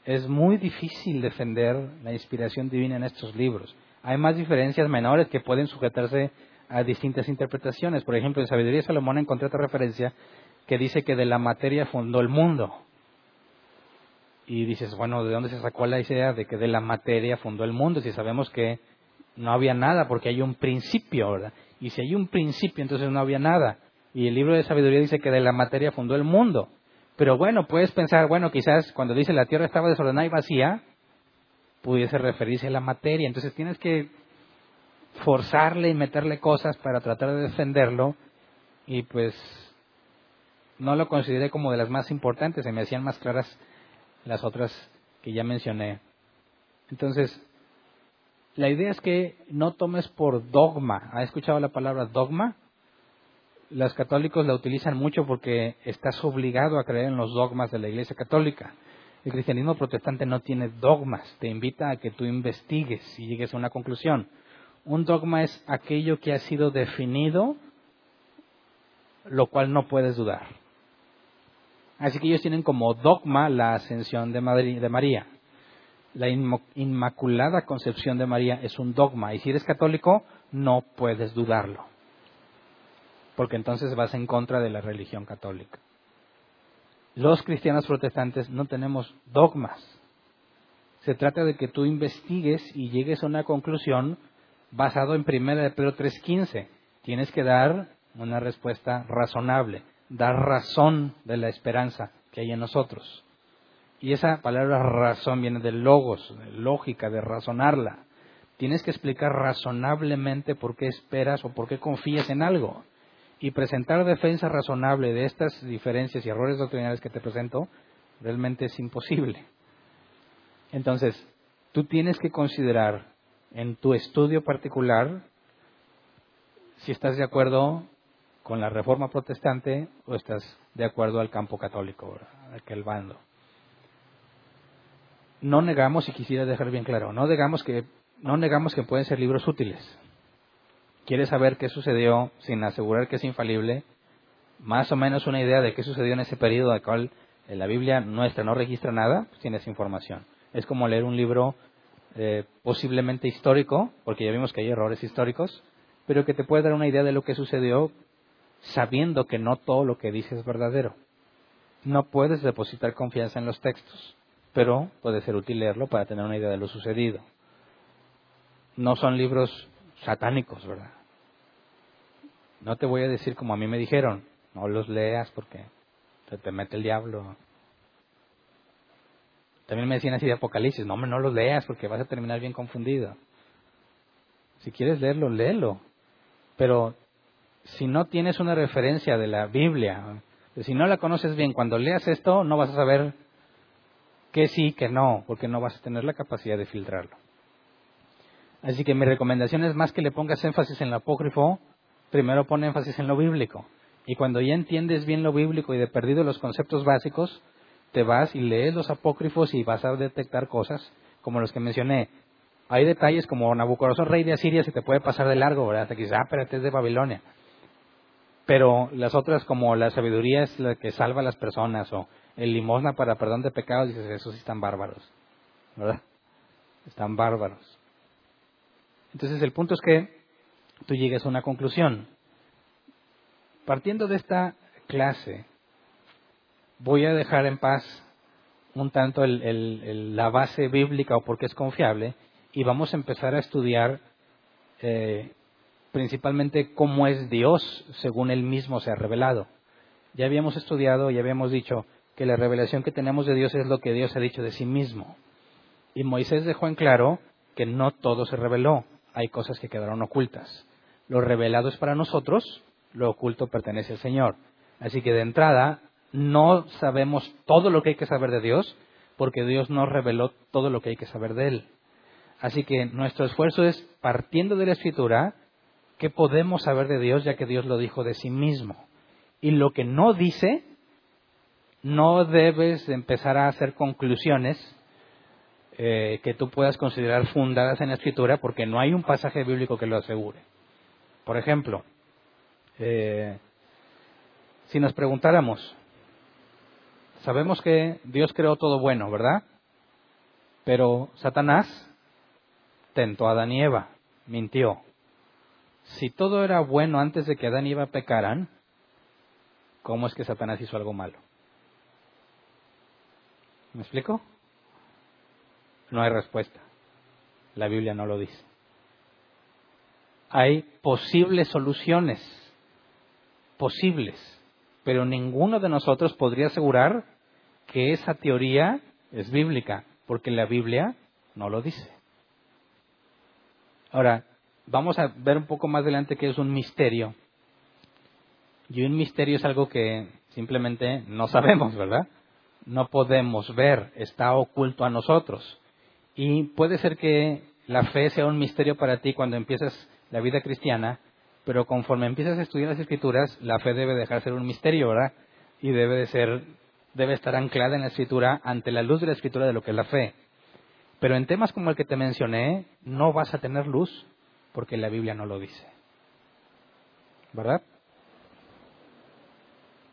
es muy difícil defender la inspiración divina en estos libros. Hay más diferencias menores que pueden sujetarse a distintas interpretaciones. Por ejemplo, en Sabiduría Salomón encontré otra referencia que dice que de la materia fundó el mundo. Y dices, bueno, ¿de dónde se sacó la idea de que de la materia fundó el mundo? Si sabemos que no había nada porque hay un principio, ¿verdad? Y si hay un principio, entonces no había nada. Y el libro de sabiduría dice que de la materia fundó el mundo. Pero bueno, puedes pensar, bueno, quizás cuando dice la tierra estaba desordenada y vacía, pudiese referirse a la materia. Entonces tienes que forzarle y meterle cosas para tratar de defenderlo. Y pues no lo consideré como de las más importantes, se me hacían más claras las otras que ya mencioné. Entonces, la idea es que no tomes por dogma. ¿Ha escuchado la palabra dogma? los católicos la utilizan mucho porque estás obligado a creer en los dogmas de la Iglesia Católica. El cristianismo protestante no tiene dogmas, te invita a que tú investigues y llegues a una conclusión. Un dogma es aquello que ha sido definido, lo cual no puedes dudar. Así que ellos tienen como dogma la ascensión de, María. La Inmaculada Concepción de María es un dogma y si eres católico no puedes dudarlo porque entonces vas en contra de la religión católica. Los cristianos protestantes no tenemos dogmas. Se trata de que tú investigues y llegues a una conclusión basado en 1 de Pedro 3.15. Tienes que dar una respuesta razonable, dar razón de la esperanza que hay en nosotros. Y esa palabra razón viene de logos, de lógica, de razonarla. Tienes que explicar razonablemente por qué esperas o por qué confías en algo y presentar defensa razonable de estas diferencias y errores doctrinales que te presento realmente es imposible. Entonces, tú tienes que considerar en tu estudio particular si estás de acuerdo con la reforma protestante o estás de acuerdo al campo católico, aquel bando. No negamos, y quisiera dejar bien claro, no negamos que, no negamos que pueden ser libros útiles quieres saber qué sucedió sin asegurar que es infalible, más o menos una idea de qué sucedió en ese periodo al cual la Biblia nuestra no registra nada, tienes información. Es como leer un libro eh, posiblemente histórico, porque ya vimos que hay errores históricos, pero que te puede dar una idea de lo que sucedió sabiendo que no todo lo que dice es verdadero. No puedes depositar confianza en los textos, pero puede ser útil leerlo para tener una idea de lo sucedido. No son libros satánicos, ¿verdad? No te voy a decir como a mí me dijeron, no los leas porque se te mete el diablo. También me decían así de Apocalipsis, no, no los leas porque vas a terminar bien confundido. Si quieres leerlo, léelo. Pero si no tienes una referencia de la Biblia, si no la conoces bien, cuando leas esto no vas a saber qué sí, qué no, porque no vas a tener la capacidad de filtrarlo. Así que mi recomendación es más que le pongas énfasis en lo apócrifo, primero pon énfasis en lo bíblico. Y cuando ya entiendes bien lo bíblico y de perdido los conceptos básicos, te vas y lees los apócrifos y vas a detectar cosas como los que mencioné. Hay detalles como Nabucodonosor, rey de Asiria, se te puede pasar de largo, ¿verdad? Que dices, ah, pero este es de Babilonia. Pero las otras, como la sabiduría es la que salva a las personas, o el limosna para perdón de pecados, dices, esos sí están bárbaros, ¿verdad? Están bárbaros. Entonces el punto es que tú llegues a una conclusión. Partiendo de esta clase, voy a dejar en paz un tanto la base bíblica o por qué es confiable y vamos a empezar a estudiar eh, principalmente cómo es Dios según Él mismo se ha revelado. Ya habíamos estudiado, ya habíamos dicho que la revelación que tenemos de Dios es lo que Dios ha dicho de sí mismo. Y Moisés dejó en claro que no todo se reveló hay cosas que quedaron ocultas. Lo revelado es para nosotros, lo oculto pertenece al Señor. Así que de entrada, no sabemos todo lo que hay que saber de Dios, porque Dios nos reveló todo lo que hay que saber de Él. Así que nuestro esfuerzo es, partiendo de la Escritura, ¿qué podemos saber de Dios ya que Dios lo dijo de sí mismo? Y lo que no dice, no debes empezar a hacer conclusiones eh, que tú puedas considerar fundadas en la Escritura porque no hay un pasaje bíblico que lo asegure. Por ejemplo, eh, si nos preguntáramos, sabemos que Dios creó todo bueno, ¿verdad? Pero Satanás tentó a Adán y Eva, mintió. Si todo era bueno antes de que Adán y Eva pecaran, ¿cómo es que Satanás hizo algo malo? ¿Me explico? No hay respuesta. La Biblia no lo dice. Hay posibles soluciones, posibles, pero ninguno de nosotros podría asegurar que esa teoría es bíblica, porque la Biblia no lo dice. Ahora, vamos a ver un poco más adelante qué es un misterio. Y un misterio es algo que simplemente no sabemos, ¿verdad? No podemos ver, está oculto a nosotros. Y puede ser que la fe sea un misterio para ti cuando empiezas la vida cristiana, pero conforme empiezas a estudiar las escrituras, la fe debe dejar de ser un misterio, ¿verdad? Y debe de ser, debe estar anclada en la escritura ante la luz de la escritura de lo que es la fe. Pero en temas como el que te mencioné, no vas a tener luz porque la Biblia no lo dice. ¿Verdad?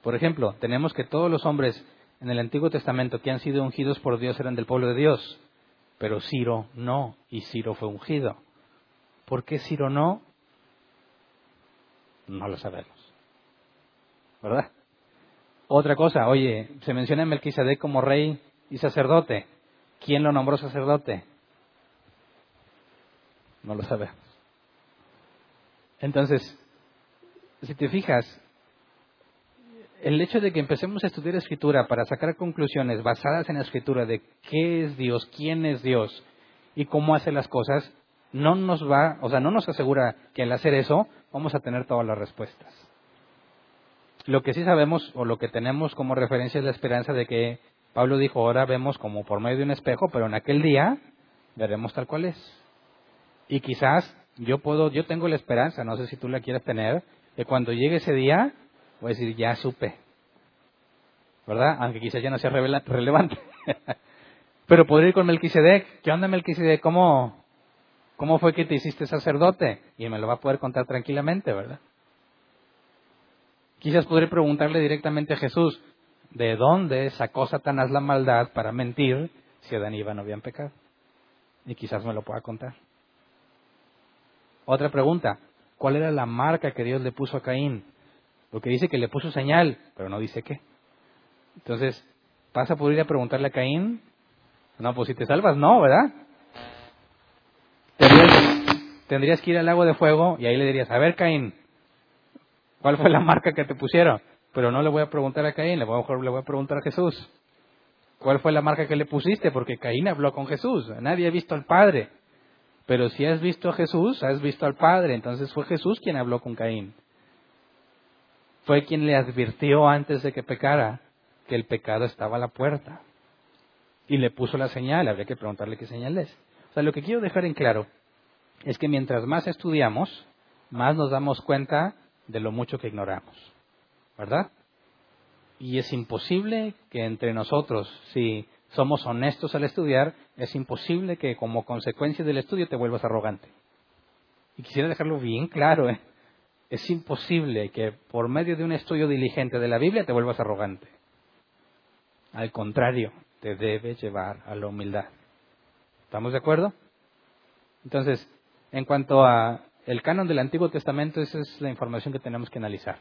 Por ejemplo, tenemos que todos los hombres en el Antiguo Testamento que han sido ungidos por Dios eran del pueblo de Dios, pero Ciro no, y Ciro fue ungido. ¿Por qué Ciro no? No lo sabemos. ¿Verdad? Otra cosa, oye, se menciona a Melquisedec como rey y sacerdote. ¿Quién lo nombró sacerdote? No lo sabemos. Entonces, si te fijas, el hecho de que empecemos a estudiar escritura para sacar conclusiones basadas en la escritura de qué es Dios, quién es Dios y cómo hace las cosas, no nos va, o sea, no nos asegura que al hacer eso vamos a tener todas las respuestas. Lo que sí sabemos o lo que tenemos como referencia es la esperanza de que Pablo dijo, ahora vemos como por medio de un espejo, pero en aquel día veremos tal cual es. Y quizás yo puedo, yo tengo la esperanza, no sé si tú la quieres tener, que cuando llegue ese día, voy a decir, ya supe. ¿Verdad? Aunque quizás ya no sea relevante. pero podría ir con Melquisedec. ¿Qué onda Melquisedec? ¿Cómo, ¿Cómo fue que te hiciste sacerdote? Y me lo va a poder contar tranquilamente, ¿verdad? Quizás podría preguntarle directamente a Jesús, ¿De dónde sacó Satanás la maldad para mentir si Adán y Eva no habían pecado? Y quizás me lo pueda contar. Otra pregunta, ¿cuál era la marca que Dios le puso a Caín? Porque dice que le puso señal, pero no dice qué. Entonces, ¿pasa por ir a preguntarle a Caín? No, pues si te salvas, no, ¿verdad? Tendrías, tendrías que ir al lago de fuego y ahí le dirías, a ver Caín, ¿cuál fue la marca que te pusieron? Pero no le voy a preguntar a Caín, le voy a, le voy a preguntar a Jesús. ¿Cuál fue la marca que le pusiste? Porque Caín habló con Jesús. Nadie ha visto al Padre. Pero si has visto a Jesús, has visto al Padre. Entonces fue Jesús quien habló con Caín. Fue quien le advirtió antes de que pecara que el pecado estaba a la puerta. Y le puso la señal. Habría que preguntarle qué señal es. O sea, lo que quiero dejar en claro es que mientras más estudiamos, más nos damos cuenta de lo mucho que ignoramos. ¿verdad? Y es imposible que entre nosotros, si somos honestos al estudiar, es imposible que como consecuencia del estudio te vuelvas arrogante. Y quisiera dejarlo bien claro, ¿eh? es imposible que por medio de un estudio diligente de la Biblia te vuelvas arrogante. Al contrario, te debe llevar a la humildad. ¿Estamos de acuerdo? Entonces, en cuanto a el canon del Antiguo Testamento, esa es la información que tenemos que analizar.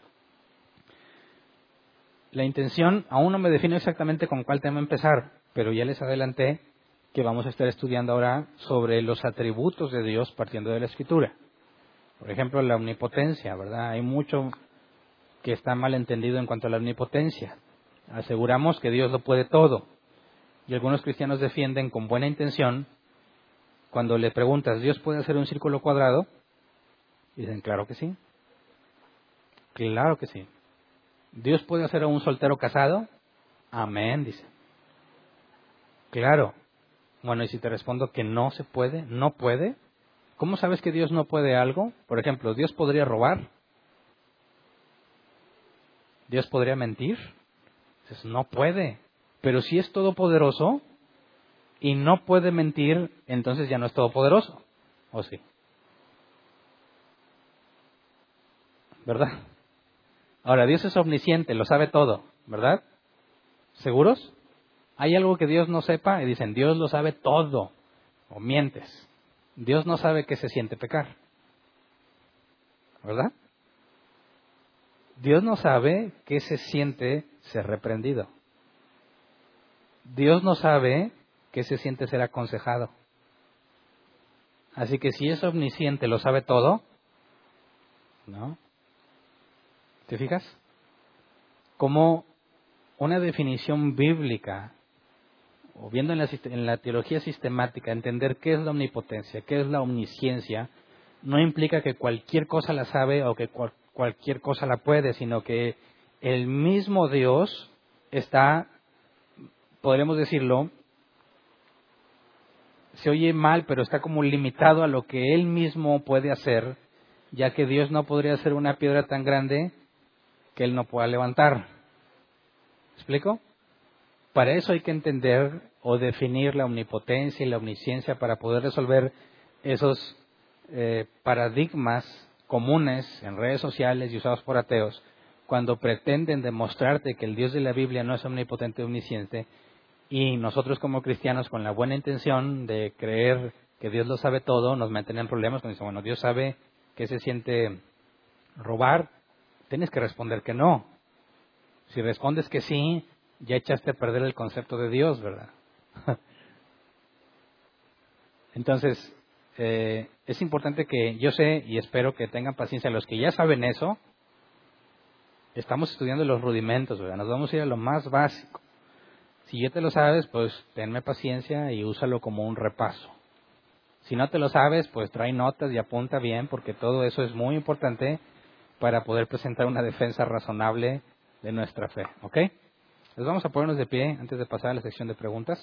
La intención, aún no me defino exactamente con cuál tema empezar, pero ya les adelanté que vamos a estar estudiando ahora sobre los atributos de Dios partiendo de la Escritura. Por ejemplo, la omnipotencia, ¿verdad? Hay mucho que está mal entendido en cuanto a la omnipotencia. Aseguramos que Dios lo puede todo. Y algunos cristianos defienden con buena intención, cuando le preguntas, ¿Dios puede hacer un círculo cuadrado? dicen, claro que sí. Claro que sí. ¿Dios puede hacer a un soltero casado? Amén, dice. Claro. Bueno, y si te respondo que no se puede, no puede, ¿cómo sabes que Dios no puede algo? Por ejemplo, ¿Dios podría robar? ¿Dios podría mentir? Dices, no puede. Pero si es todopoderoso y no puede mentir, entonces ya no es todopoderoso. ¿O sí? ¿Verdad? Ahora, Dios es omnisciente, lo sabe todo, ¿verdad? ¿Seguros? ¿Hay algo que Dios no sepa? Y dicen, Dios lo sabe todo. O mientes. Dios no sabe qué se siente pecar. ¿Verdad? Dios no sabe qué se siente ser reprendido. Dios no sabe qué se siente ser aconsejado. Así que si es omnisciente, lo sabe todo, ¿no? ¿Te fijas? Como una definición bíblica, o viendo en la, en la, teología sistemática, entender qué es la omnipotencia, qué es la omnisciencia, no implica que cualquier cosa la sabe o que cualquier cosa la puede, sino que el mismo Dios está, podremos decirlo, se oye mal, pero está como limitado a lo que Él mismo puede hacer, ya que Dios no podría hacer una piedra tan grande que Él no pueda levantar. explico? Para eso hay que entender o definir la omnipotencia y la omnisciencia para poder resolver esos eh, paradigmas comunes en redes sociales y usados por ateos cuando pretenden demostrarte que el Dios de la Biblia no es omnipotente y omnisciente y nosotros como cristianos con la buena intención de creer que Dios lo sabe todo nos meten en problemas cuando dicen, bueno, Dios sabe que se siente robar, tienes que responder que no. Si respondes que sí, ya echaste a perder el concepto de Dios, ¿verdad? Entonces, eh, es importante que yo sé y espero que tengan paciencia los que ya saben eso. Estamos estudiando los rudimentos, ¿verdad? Nos vamos a ir a lo más básico. Si ya te lo sabes, pues tenme paciencia y úsalo como un repaso. Si no te lo sabes, pues trae notas y apunta bien, porque todo eso es muy importante para poder presentar una defensa razonable de nuestra fe. ¿Ok? Les vamos a ponernos de pie antes de pasar a la sección de preguntas.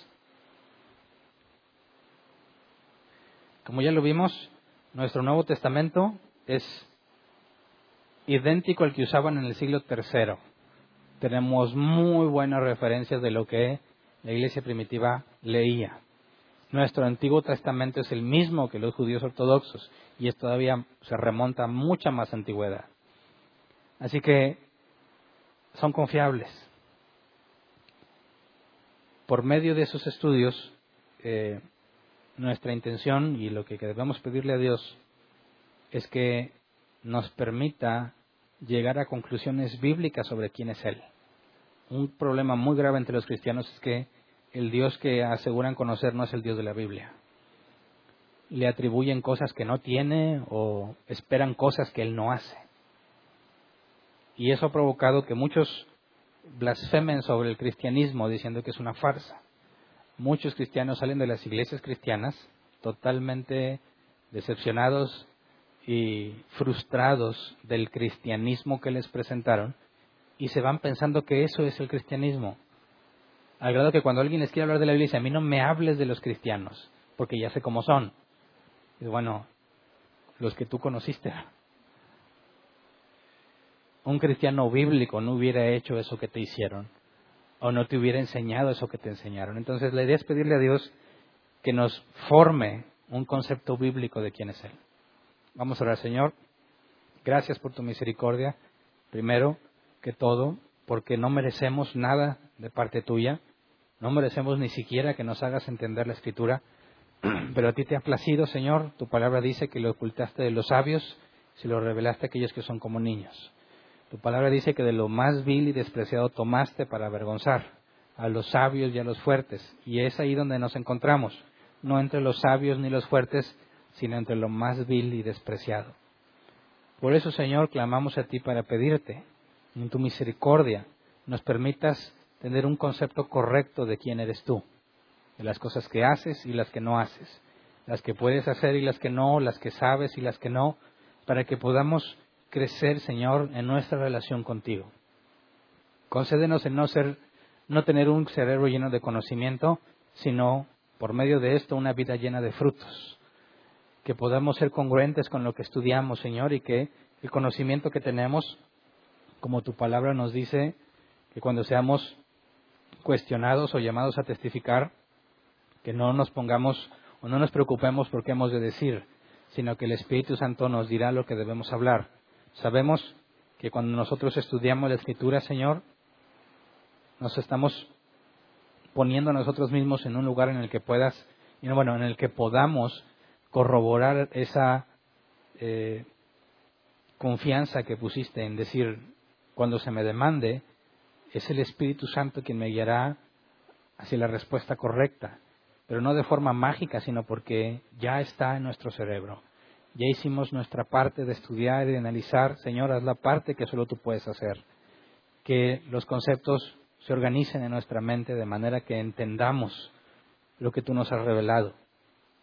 Como ya lo vimos, nuestro Nuevo Testamento es idéntico al que usaban en el siglo III. Tenemos muy buenas referencias de lo que la iglesia primitiva leía. Nuestro Antiguo Testamento es el mismo que los judíos ortodoxos y es todavía se remonta a mucha más antigüedad. Así que son confiables. Por medio de esos estudios, eh, nuestra intención y lo que debemos pedirle a Dios es que nos permita llegar a conclusiones bíblicas sobre quién es Él. Un problema muy grave entre los cristianos es que el Dios que aseguran conocer no es el Dios de la Biblia. Le atribuyen cosas que no tiene o esperan cosas que Él no hace. Y eso ha provocado que muchos blasfemen sobre el cristianismo diciendo que es una farsa muchos cristianos salen de las iglesias cristianas totalmente decepcionados y frustrados del cristianismo que les presentaron y se van pensando que eso es el cristianismo. Al grado que cuando alguien les quiere hablar de la iglesia, a mí no me hables de los cristianos, porque ya sé cómo son. Y bueno, los que tú conociste. Un cristiano bíblico no hubiera hecho eso que te hicieron o no te hubiera enseñado eso que te enseñaron. Entonces la idea es pedirle a Dios que nos forme un concepto bíblico de quién es Él. Vamos a orar, Señor. Gracias por tu misericordia, primero que todo, porque no merecemos nada de parte tuya, no merecemos ni siquiera que nos hagas entender la escritura, pero a ti te ha placido, Señor, tu palabra dice que lo ocultaste de los sabios, si lo revelaste a aquellos que son como niños. Tu palabra dice que de lo más vil y despreciado tomaste para avergonzar a los sabios y a los fuertes. Y es ahí donde nos encontramos, no entre los sabios ni los fuertes, sino entre lo más vil y despreciado. Por eso, Señor, clamamos a ti para pedirte, en tu misericordia, nos permitas tener un concepto correcto de quién eres tú, de las cosas que haces y las que no haces, las que puedes hacer y las que no, las que sabes y las que no, para que podamos crecer, Señor, en nuestra relación contigo. Concédenos en no ser, no tener un cerebro lleno de conocimiento, sino por medio de esto una vida llena de frutos. Que podamos ser congruentes con lo que estudiamos, Señor, y que el conocimiento que tenemos, como tu palabra nos dice, que cuando seamos cuestionados o llamados a testificar, que no nos pongamos o no nos preocupemos por qué hemos de decir, sino que el Espíritu Santo nos dirá lo que debemos hablar. Sabemos que cuando nosotros estudiamos la Escritura, Señor, nos estamos poniendo a nosotros mismos en un lugar en el que puedas, bueno, en el que podamos corroborar esa eh, confianza que pusiste en decir, cuando se me demande, es el Espíritu Santo quien me guiará hacia la respuesta correcta, pero no de forma mágica, sino porque ya está en nuestro cerebro. Ya hicimos nuestra parte de estudiar y de analizar, Señor, haz la parte que solo tú puedes hacer. Que los conceptos se organicen en nuestra mente de manera que entendamos lo que tú nos has revelado.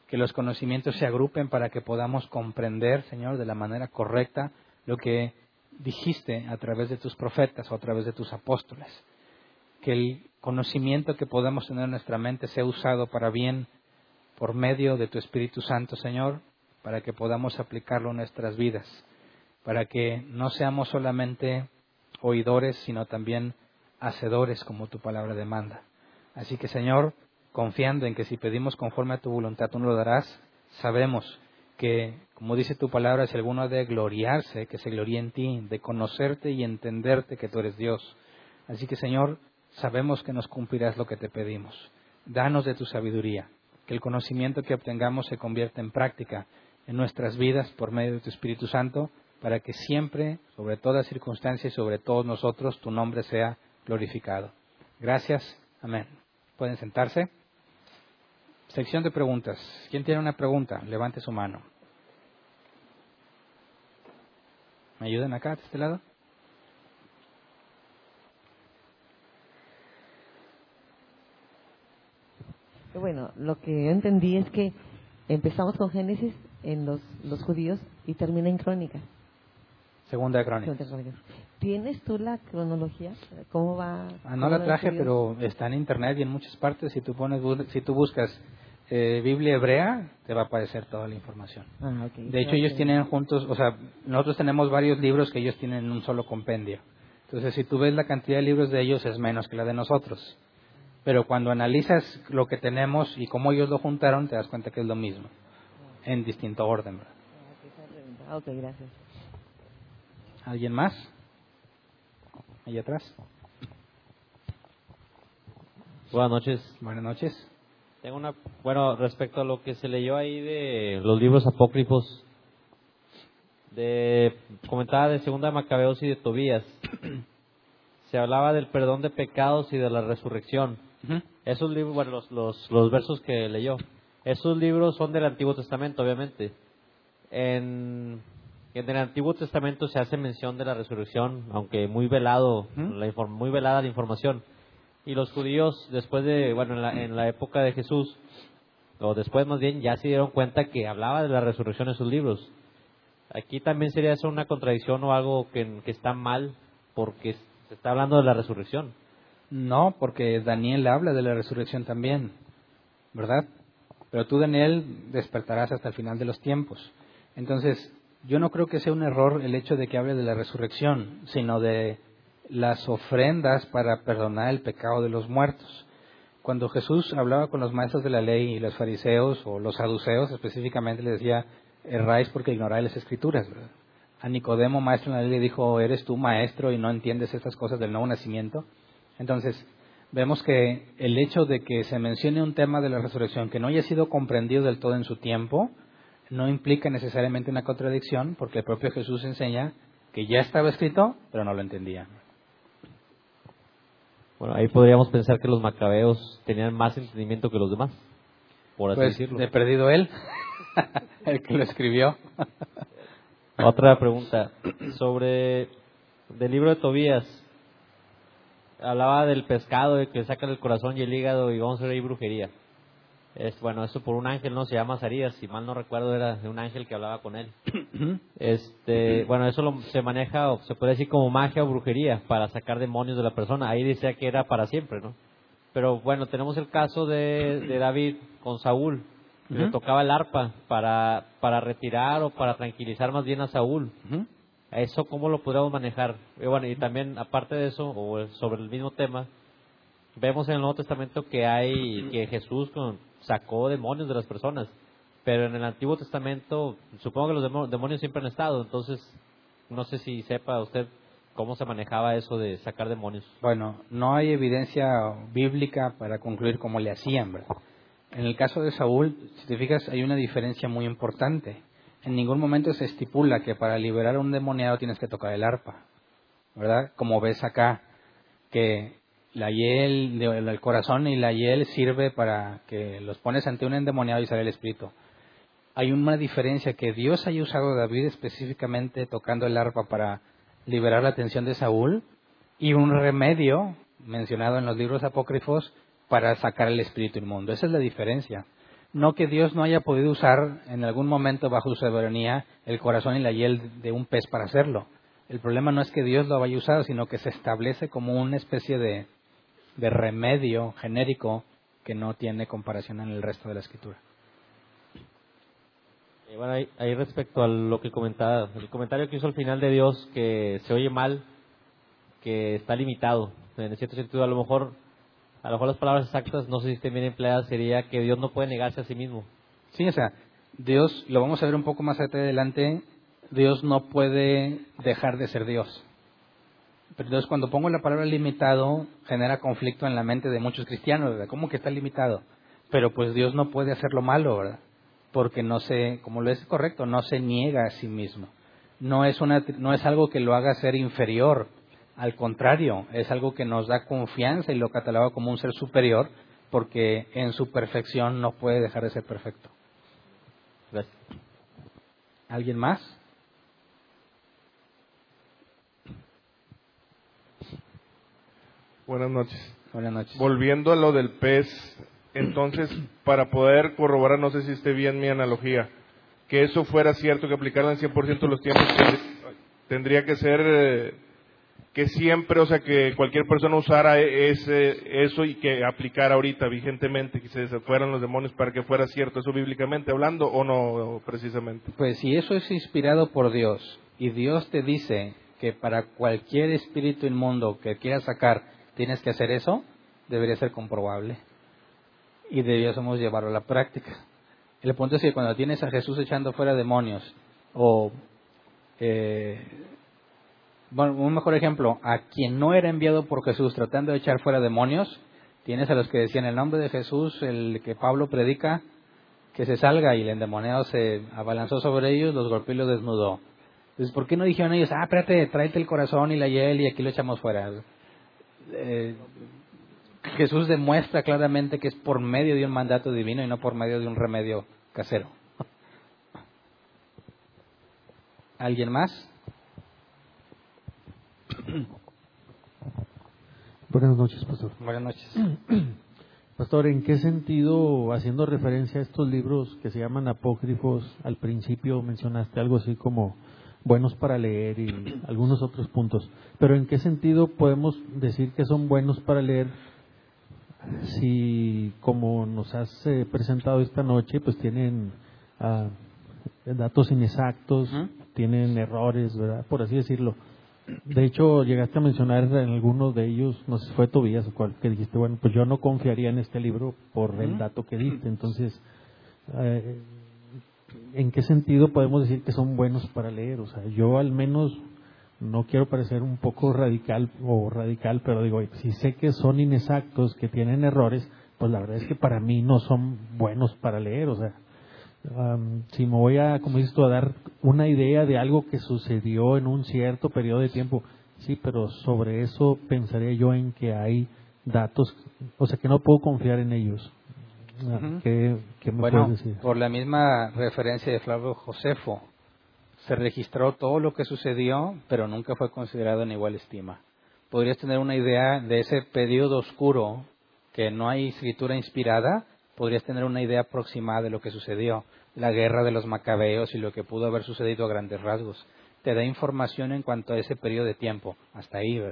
Que los conocimientos se agrupen para que podamos comprender, Señor, de la manera correcta lo que dijiste a través de tus profetas o a través de tus apóstoles. Que el conocimiento que podamos tener en nuestra mente sea usado para bien por medio de tu Espíritu Santo, Señor, para que podamos aplicarlo en nuestras vidas, para que no seamos solamente oidores, sino también hacedores como tu palabra demanda. Así que, Señor, confiando en que si pedimos conforme a tu voluntad, tú nos lo darás, sabemos que, como dice tu palabra, si alguno ha de gloriarse, que se gloríe en ti, de conocerte y entenderte que tú eres Dios. Así que, Señor, sabemos que nos cumplirás lo que te pedimos. Danos de tu sabiduría, que el conocimiento que obtengamos se convierta en práctica en nuestras vidas por medio de tu Espíritu Santo, para que siempre, sobre todas circunstancias y sobre todos nosotros, tu nombre sea glorificado. Gracias. Amén. Pueden sentarse. Sección de preguntas. ¿Quién tiene una pregunta? Levante su mano. ¿Me ayudan acá, de este lado? Bueno, lo que yo entendí es que empezamos con Génesis en los, los judíos y termina en Crónicas. Segunda de Crónicas. ¿Tienes tú la cronología? ¿Cómo va? Ah, no la traje, pero está en internet y en muchas partes. Si tú pones, si tú buscas eh, Biblia hebrea, te va a aparecer toda la información. Ah, de hecho, ellos tienen juntos, o sea, nosotros tenemos varios libros que ellos tienen en un solo compendio. Entonces, si tú ves la cantidad de libros de ellos, es menos que la de nosotros. Pero cuando analizas lo que tenemos y cómo ellos lo juntaron, te das cuenta que es lo mismo, en distinto orden. Ah, ok, gracias. ¿Alguien más? Allá atrás. Buenas noches. Buenas noches. Tengo una, bueno, respecto a lo que se leyó ahí de los libros apócrifos, de comentaba de Segunda de Macabeos y de Tobías, se hablaba del perdón de pecados y de la resurrección. Esos libros, bueno, los, los, los versos que leyó, esos libros son del Antiguo Testamento, obviamente. En en el Antiguo Testamento se hace mención de la resurrección, aunque muy velado, la muy velada la información. Y los judíos, después de, bueno, en la, en la época de Jesús, o después más bien, ya se dieron cuenta que hablaba de la resurrección en sus libros. Aquí también sería eso una contradicción o algo que, que está mal, porque se está hablando de la resurrección. No, porque Daniel habla de la resurrección también, ¿verdad? Pero tú, Daniel, despertarás hasta el final de los tiempos. Entonces, yo no creo que sea un error el hecho de que hable de la resurrección, sino de las ofrendas para perdonar el pecado de los muertos. Cuando Jesús hablaba con los maestros de la ley y los fariseos o los saduceos específicamente, le decía, erráis porque ignoráis las escrituras. A Nicodemo, maestro de la ley, le dijo, eres tú maestro y no entiendes estas cosas del nuevo nacimiento. Entonces, vemos que el hecho de que se mencione un tema de la resurrección que no haya sido comprendido del todo en su tiempo, no implica necesariamente una contradicción, porque el propio Jesús enseña que ya estaba escrito, pero no lo entendía. Bueno, ahí podríamos pensar que los macabeos tenían más entendimiento que los demás, por así pues, decirlo. He perdido él, el que lo escribió. Otra pregunta sobre del libro de Tobías. Hablaba del pescado de que saca el corazón y el hígado y vamos a ver ahí brujería. Es, bueno, eso por un ángel, ¿no? Se llama Sarías, si mal no recuerdo, era de un ángel que hablaba con él. este, bueno, eso se maneja, o se puede decir como magia o brujería, para sacar demonios de la persona. Ahí decía que era para siempre, ¿no? Pero bueno, tenemos el caso de, de David con Saúl, que le tocaba el arpa para, para retirar o para tranquilizar más bien a Saúl. ¿Eso cómo lo podríamos manejar? Y también, aparte de eso, o sobre el mismo tema, vemos en el Nuevo Testamento que hay, que Jesús sacó demonios de las personas. Pero en el Antiguo Testamento, supongo que los demonios siempre han estado, entonces no sé si sepa usted cómo se manejaba eso de sacar demonios. Bueno, no hay evidencia bíblica para concluir cómo le hacían. En el caso de Saúl, si te fijas, hay una diferencia muy importante. En ningún momento se estipula que para liberar a un demoniado tienes que tocar el arpa, ¿verdad? Como ves acá, que la hiel, el corazón y la hiel sirve para que los pones ante un endemoniado y sale el espíritu hay una diferencia que Dios haya usado a David específicamente tocando el arpa para liberar la atención de Saúl y un remedio mencionado en los libros apócrifos para sacar el espíritu inmundo. Esa es la diferencia. No que Dios no haya podido usar en algún momento bajo su soberanía el corazón y la hiel de un pez para hacerlo. El problema no es que Dios lo haya usado, sino que se establece como una especie de, de remedio genérico que no tiene comparación en el resto de la escritura. Eh, bueno, ahí, respecto a lo que comentaba, el comentario que hizo al final de Dios, que se oye mal, que está limitado. En cierto sentido, a lo mejor, a lo mejor las palabras exactas, no sé si bien empleadas, sería que Dios no puede negarse a sí mismo. Sí, o sea, Dios, lo vamos a ver un poco más adelante, Dios no puede dejar de ser Dios. Pero entonces cuando pongo la palabra limitado, genera conflicto en la mente de muchos cristianos, ¿verdad? ¿Cómo que está limitado? Pero pues Dios no puede hacer lo malo, ¿verdad? porque no se, como lo es correcto, no se niega a sí mismo. No es, una, no es algo que lo haga ser inferior, al contrario, es algo que nos da confianza y lo cataloga como un ser superior, porque en su perfección no puede dejar de ser perfecto. Gracias. ¿Alguien más? Buenas noches. Buenas noches. Volviendo a lo del pez, entonces, para poder corroborar, no sé si esté bien mi analogía, que eso fuera cierto, que aplicarla en 100% de los tiempos, tendría que ser eh, que siempre, o sea, que cualquier persona usara ese, eso y que aplicara ahorita vigentemente, que se fueran los demonios para que fuera cierto eso bíblicamente hablando o no precisamente. Pues si eso es inspirado por Dios y Dios te dice que para cualquier espíritu inmundo que quieras sacar tienes que hacer eso, debería ser comprobable y debiésemos llevarlo a la práctica. El punto es que cuando tienes a Jesús echando fuera demonios, o, eh, bueno, un mejor ejemplo, a quien no era enviado por Jesús tratando de echar fuera demonios, tienes a los que decían el nombre de Jesús, el que Pablo predica, que se salga y el endemoniado se abalanzó sobre ellos, los golpeó y los desnudó. Entonces, ¿por qué no dijeron ellos, ah, espérate, tráete el corazón y la hiel y aquí lo echamos fuera? Eh, Jesús demuestra claramente que es por medio de un mandato divino y no por medio de un remedio casero. ¿Alguien más? Buenas noches, pastor. Buenas noches. Pastor, ¿en qué sentido, haciendo referencia a estos libros que se llaman apócrifos, al principio mencionaste algo así como buenos para leer y algunos otros puntos, pero ¿en qué sentido podemos decir que son buenos para leer si como nos has eh, presentado esta noche, pues tienen ah, datos inexactos, tienen errores, ¿verdad? Por así decirlo. De hecho, llegaste a mencionar en algunos de ellos, no sé si fue Tobías o cual, que dijiste, bueno, pues yo no confiaría en este libro por el dato que diste. Entonces, eh, ¿en qué sentido podemos decir que son buenos para leer? O sea, yo al menos no quiero parecer un poco radical o radical, pero digo, si sé que son inexactos, que tienen errores, pues la verdad es que para mí no son buenos para leer, o sea, si me voy a, como dices tú, a dar una idea de algo que sucedió en un cierto periodo de tiempo, sí, pero sobre eso pensaría yo en que hay datos, o sea, que no puedo confiar en ellos. Ah, ¿Qué, me bueno, puedes decir? Por la misma referencia de Flavio Josefo, se registró todo lo que sucedió, pero nunca fue considerado en igual estima. Podrías tener una idea de ese periodo oscuro que no hay escritura inspirada, podrías tener una idea aproximada de lo que sucedió, la guerra de los macabeos y lo que pudo haber sucedido a grandes rasgos. Te da información en cuanto a ese periodo de tiempo, hasta ahí.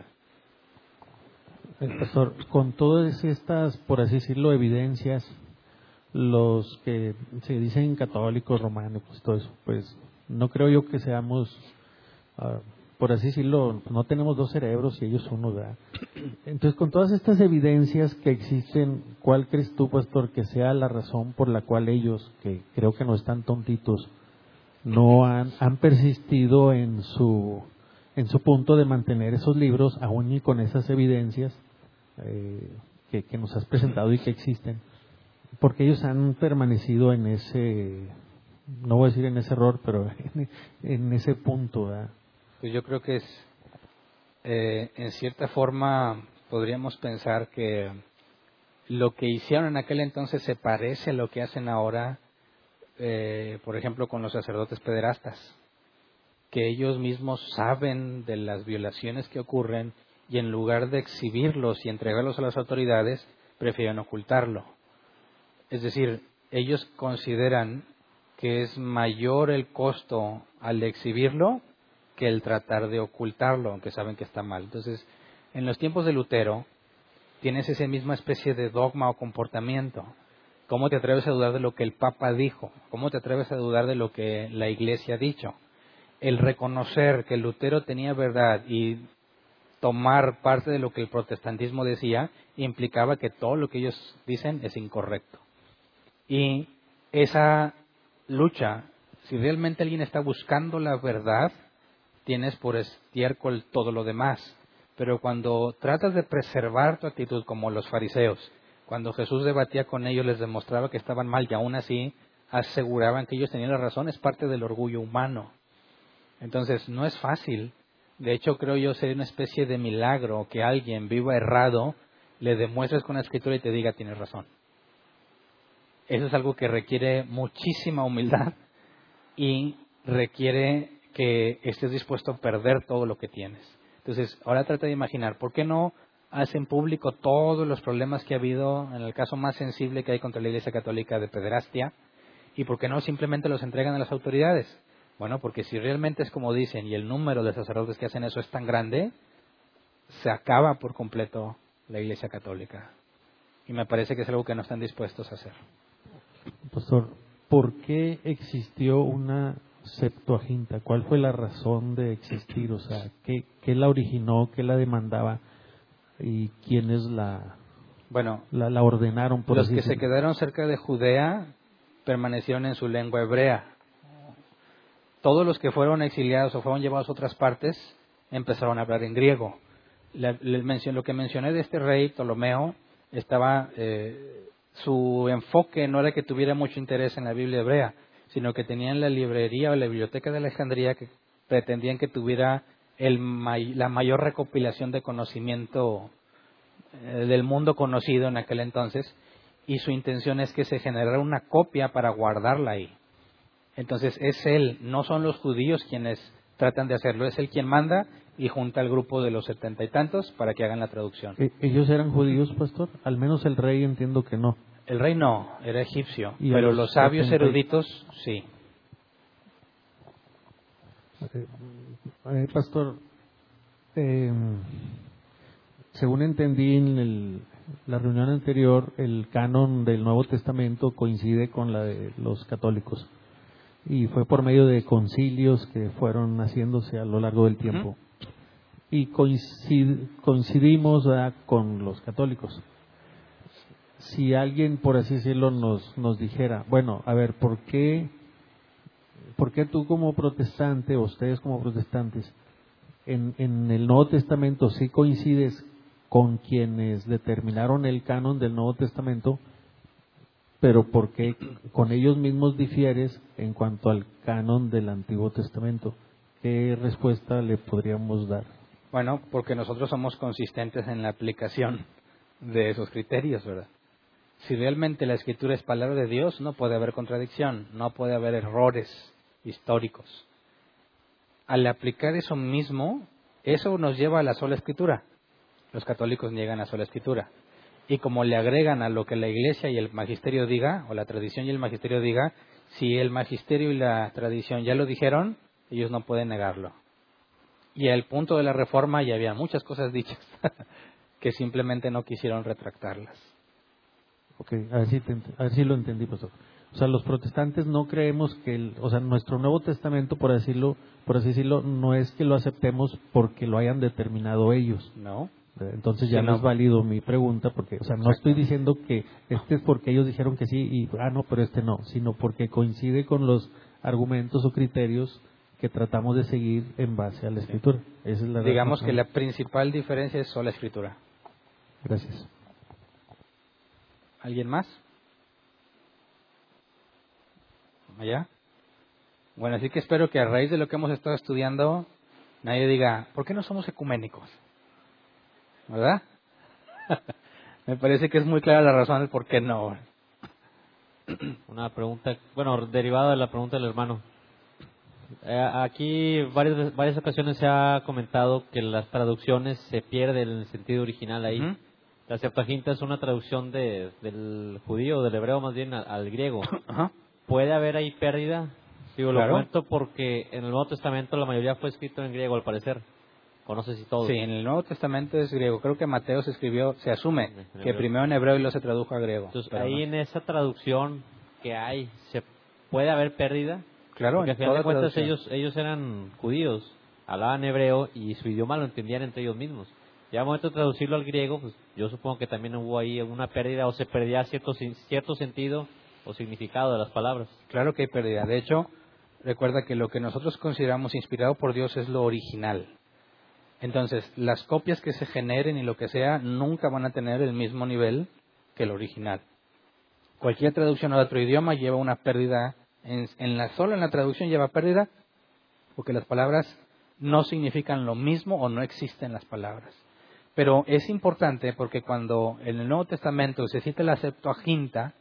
El pastor, con todas estas, por así decirlo, evidencias, los que se dicen católicos, romanos, todo eso, pues no creo yo que seamos, ah, por así decirlo, no tenemos dos cerebros y ellos uno, ¿verdad? Entonces, con todas estas evidencias que existen, ¿cuál crees tú, pastor, que sea la razón por la cual ellos, que creo que no están tontitos, no han, han persistido en su, en su punto de mantener esos libros, aún y con esas evidencias eh, que, nos has presentado y que existen? Porque ellos han permanecido en ese, no voy a decir en ese error, pero en, ese punto. Pues yo creo que es, eh, en cierta forma, podríamos pensar que lo que hicieron en aquel entonces se parece a lo que hacen ahora, eh, por ejemplo, con los sacerdotes pederastas, que ellos mismos saben de las violaciones que ocurren y en lugar de exhibirlos y entregarlos a las autoridades, prefieren ocultarlo. Es decir, ellos consideran que es mayor el costo al exhibirlo que el tratar de ocultarlo, aunque saben que está mal. Entonces, en los tiempos de Lutero, tienes esa misma especie de dogma o comportamiento. ¿Cómo te atreves a dudar de lo que el Papa dijo? ¿Cómo te atreves a dudar de lo que la Iglesia ha dicho? El reconocer que Lutero tenía verdad y tomar parte de lo que el protestantismo decía implicaba que todo lo que ellos dicen es incorrecto. Y esa lucha, si realmente alguien está buscando la verdad, tienes por estiércol todo lo demás. Pero cuando tratas de preservar tu actitud como los fariseos, cuando Jesús debatía con ellos les demostraba que estaban mal y aún así aseguraban que ellos tenían la razón, es parte del orgullo humano. Entonces, no es fácil. De hecho, creo yo sería una especie de milagro que alguien viva errado, le demuestres con la escritura y te diga tienes razón. Eso es algo que requiere muchísima humildad y requiere que estés dispuesto a perder todo lo que tienes. Entonces, ahora trata de imaginar, ¿por qué no hacen público todos los problemas que ha habido en el caso más sensible que hay contra la Iglesia Católica de pederastia? ¿Y por qué no simplemente los entregan a las autoridades? Bueno, porque si realmente es como dicen y el número de sacerdotes que hacen eso es tan grande, se acaba por completo la Iglesia Católica. Y me parece que es algo que no están dispuestos a hacer. Pastor, ¿por qué existió una Septuaginta? ¿Cuál fue la razón de existir? O sea, ¿qué, qué la originó? ¿Qué la demandaba? ¿Y quiénes la, bueno, la, ordenaron? Por los que se quedaron cerca de Judea permanecieron en su lengua hebrea. Todos los que fueron exiliados o fueron llevados a otras partes empezaron a hablar en griego. lo que mencioné de este rey Ptolomeo estaba eh, su enfoque no era que tuviera mucho interés en la Biblia hebrea, sino que tenían la librería o la biblioteca de Alejandría que pretendían que tuviera la mayor recopilación de conocimiento eh, del mundo conocido en aquel entonces y su intención es que se generara una copia para guardarla ahí. Entonces es él, no son los judíos quienes tratan de hacerlo, es él quien manda y junta al grupo de los setenta y tantos para que hagan la traducción. ¿E-, ¿Ellos eran judíos, pastor? Al menos el rey entiendo que no. El rey no, era egipcio, pero los, sabios eruditos sí. Eh, pastor, eh, según entendí en la reunión anterior, el canon del Nuevo Testamento coincide con la de los católicos. Y fue por medio de concilios que fueron haciéndose a lo largo del tiempo. Y coincidimos con los católicos si alguien, por así decirlo, nos, nos dijera, bueno, a ver, ¿por qué, ¿por qué tú como protestante, o ustedes como protestantes, en, en el Nuevo Testamento sí coincides con quienes determinaron el canon del Nuevo Testamento, pero ¿por qué con ellos mismos difieres en cuanto al canon del Antiguo Testamento? ¿Qué respuesta le podríamos dar? Bueno, porque nosotros somos consistentes en la aplicación de esos criterios, ¿verdad? Si realmente la escritura es palabra de Dios, no puede haber contradicción, no puede haber errores históricos. Al aplicar eso mismo, eso nos lleva a la sola escritura. Los católicos niegan la sola escritura. Y como le agregan a lo que la iglesia y el magisterio diga, o la tradición y el magisterio diga, si el magisterio y la tradición ya lo dijeron, ellos no pueden negarlo. Y al punto de la reforma ya había muchas cosas dichas. que simplemente no quisieron retractarlas. Ok, a ver si, te a ver si lo entendí, pastor. O sea, los protestantes no creemos que, el, o sea, nuestro Nuevo Testamento, por decirlo, por así decirlo, no es que lo aceptemos porque lo hayan determinado ellos. ¿No? Entonces ya Sí, no es válido mi pregunta porque, o sea, no estoy diciendo que este es porque ellos dijeron que sí y, ah, no, pero este no, sino porque coincide con los argumentos o criterios que tratamos de seguir en base a la Escritura. Esa es la Digamos razón. que la principal diferencia es sola escritura. Gracias. ¿Alguien más? ¿Allá? Bueno, así que espero que a raíz de lo que hemos estado estudiando, nadie diga, ¿por qué no somos ecuménicos? ¿Verdad? Me parece que es muy clara la razón del por qué no. Una pregunta, bueno, derivada de la pregunta del hermano. Eh, aquí varias, varias ocasiones se ha comentado que las traducciones se pierden el sentido original ahí. Ujú. La Septuaginta es una traducción de, del judío, del hebreo más bien al, al griego. Ajá. ¿Puede haber ahí pérdida? Digo, Claro. lo cuento porque en el Nuevo Testamento la mayoría fue escrito en griego al parecer. O no sé si todo. Sí, en el Nuevo Testamento es griego. Creo que Mateo se escribió, se asume que primero en hebreo y luego se tradujo a griego. Entonces ahí no. en esa traducción que hay, ¿se puede haber pérdida? Claro, Porque al final de cuentas traducción. ellos, ellos eran judíos, hablaban hebreo y su idioma lo entendían entre ellos mismos. Ya momento de traducirlo al griego, pues yo supongo que también hubo ahí una pérdida o se perdía cierto, cierto sentido o significado de las palabras. Claro que hay pérdida. De hecho, recuerda que lo que nosotros consideramos inspirado por Dios es lo original. Entonces, las copias que se generen y lo que sea nunca van a tener el mismo nivel que el original. Cualquier traducción a otro idioma lleva una pérdida, en, en la, solo en la traducción lleva pérdida, porque las palabras no significan lo mismo o no existen las palabras. Pero es importante porque cuando en el Nuevo Testamento se cita la Septuaginta,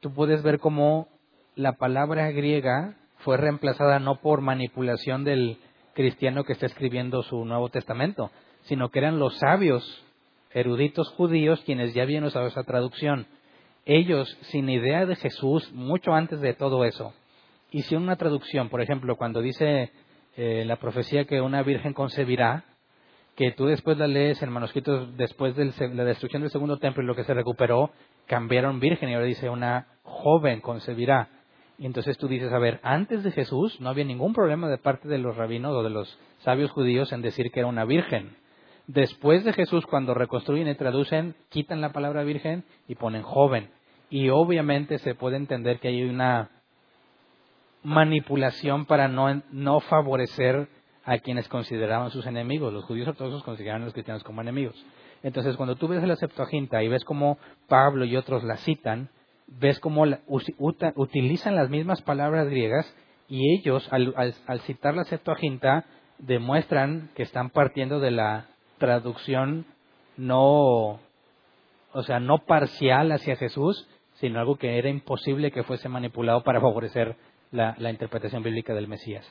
tú puedes ver cómo la palabra griega fue reemplazada no por manipulación del cristiano que está escribiendo su Nuevo Testamento, sino que eran los sabios, eruditos judíos, quienes ya habían usado esa traducción. Ellos, sin idea de Jesús, mucho antes de todo eso, hicieron una traducción. Por ejemplo, cuando dice eh, la profecía que una virgen concebirá, que tú después la lees en manuscritos después de la destrucción del segundo templo y lo que se recuperó, cambiaron virgen y ahora dice una joven concebirá. Y entonces tú dices, a ver, antes de Jesús no había ningún problema de parte de los rabinos o de los sabios judíos en decir que era una virgen. Después de Jesús, cuando reconstruyen y traducen, quitan la palabra virgen y ponen joven. Y obviamente se puede entender que hay una manipulación para no, no favorecer a quienes consideraban sus enemigos. Los judíos ortodoxos consideraban a los cristianos como enemigos. Entonces, cuando tú ves la Septuaginta y ves cómo Pablo y otros la citan, ves cómo utilizan las mismas palabras griegas y ellos, al, al- al citar la Septuaginta, demuestran que están partiendo de la traducción no, o sea, no parcial hacia Jesús, sino algo que era imposible que fuese manipulado para favorecer la interpretación bíblica del Mesías.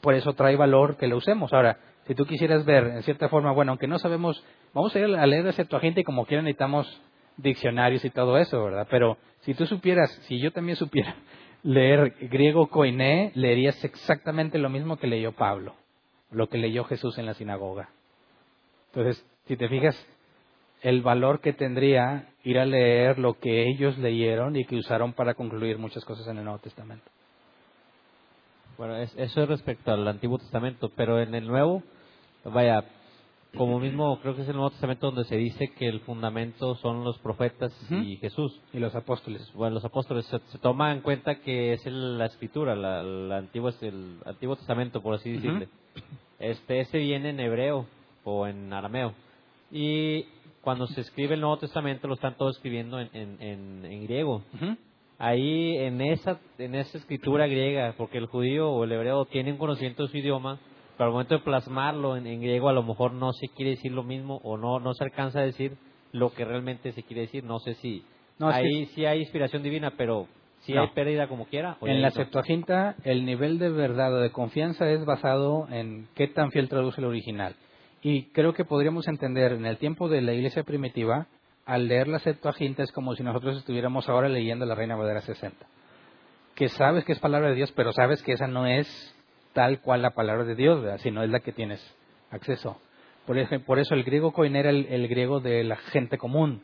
Por eso trae valor que lo usemos. Ahora, si tú quisieras ver, en cierta forma, bueno, aunque no sabemos, vamos a ir a leer la Septuaginta y como quiera necesitamos diccionarios y todo eso, ¿verdad? Pero si tú supieras, si yo también supiera leer griego koiné, leerías exactamente lo mismo que leyó Pablo, lo que leyó Jesús en la sinagoga. Entonces, si te fijas, el valor que tendría ir a leer lo que ellos leyeron y que usaron para concluir muchas cosas en el Nuevo Testamento. Bueno, es- eso es respecto al Antiguo Testamento, pero en el Nuevo, vaya, como mismo creo que es el Nuevo Testamento donde se dice que el fundamento son los profetas y Jesús. Y los apóstoles. Bueno, los apóstoles se, se toma en cuenta que es el- la escritura, la, la antigua, el Antiguo Testamento, por así decirle. Este, ese viene en hebreo o en arameo. Y cuando se escribe el Nuevo Testamento lo están todos escribiendo en, en, en- en griego. Ujú. Ahí en esa, en esa escritura griega, porque el judío o el hebreo tiene un conocimiento de su idioma, pero al momento de plasmarlo en, en griego a lo mejor no se quiere decir lo mismo o no, no se alcanza a decir lo que realmente se quiere decir. No sé si No, es que- ahí sí hay inspiración divina, pero si No. hay pérdida como quiera. En la. Septuaginta, el nivel de verdad o de confianza es basado en qué tan fiel traduce el original. Y creo que podríamos entender en el tiempo de la iglesia primitiva, al leer la Septuaginta es como si nosotros estuviéramos ahora leyendo la Reina Valera 60. Que sabes que es palabra de Dios, pero sabes que esa no es tal cual la palabra de Dios, ¿verdad? sino es la que tienes acceso. Por, ejemplo, por eso el griego koine era el, el griego de la gente común.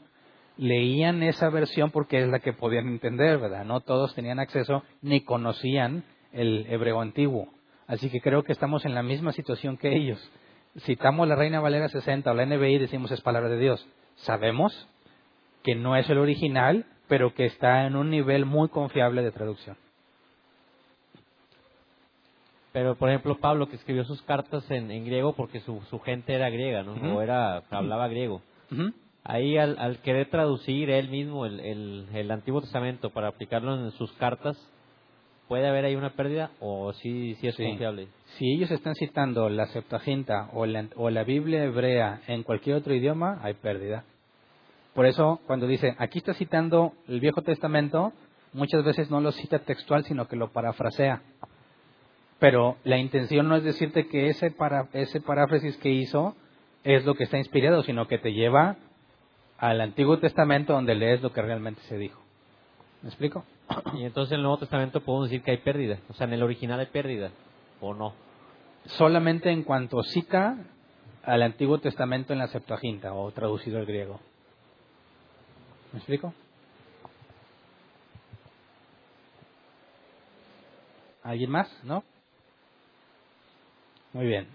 Leían esa versión porque es la que podían entender, ¿verdad? No todos tenían acceso ni conocían el hebreo antiguo. Así que creo que estamos en la misma situación que ellos. Citamos la Reina Valera 60 o la NBI y decimos es palabra de Dios. Sabemos que no es el original, pero que está en un nivel muy confiable de traducción. Pero, por ejemplo, Pablo, que escribió sus cartas en, en griego porque su, su, gente era griega, ¿no? O era, hablaba griego. Ahí, al, al, querer traducir él mismo el, el, el, Antiguo Testamento para aplicarlo en sus cartas, ¿puede haber ahí una pérdida o sí, sí es Sí. confiable? Si ellos están citando la Septuaginta o la, o la Biblia hebrea en cualquier otro idioma, hay pérdida. Por eso, cuando dice, aquí está citando el Viejo Testamento, muchas veces no lo cita textual, sino que lo parafrasea. Pero la intención no es decirte que ese, para, ese paráfrasis que hizo es lo que está inspirado, sino que te lleva al Antiguo Testamento donde lees lo que realmente se dijo. ¿Me explico? Y entonces en el Nuevo Testamento podemos decir que hay pérdida. O sea, en el original hay pérdida. ¿O no? Solamente en cuanto cita al Antiguo Testamento en la Septuaginta o traducido al griego. ¿Me explico? ¿Alguien más? ¿No? Muy bien.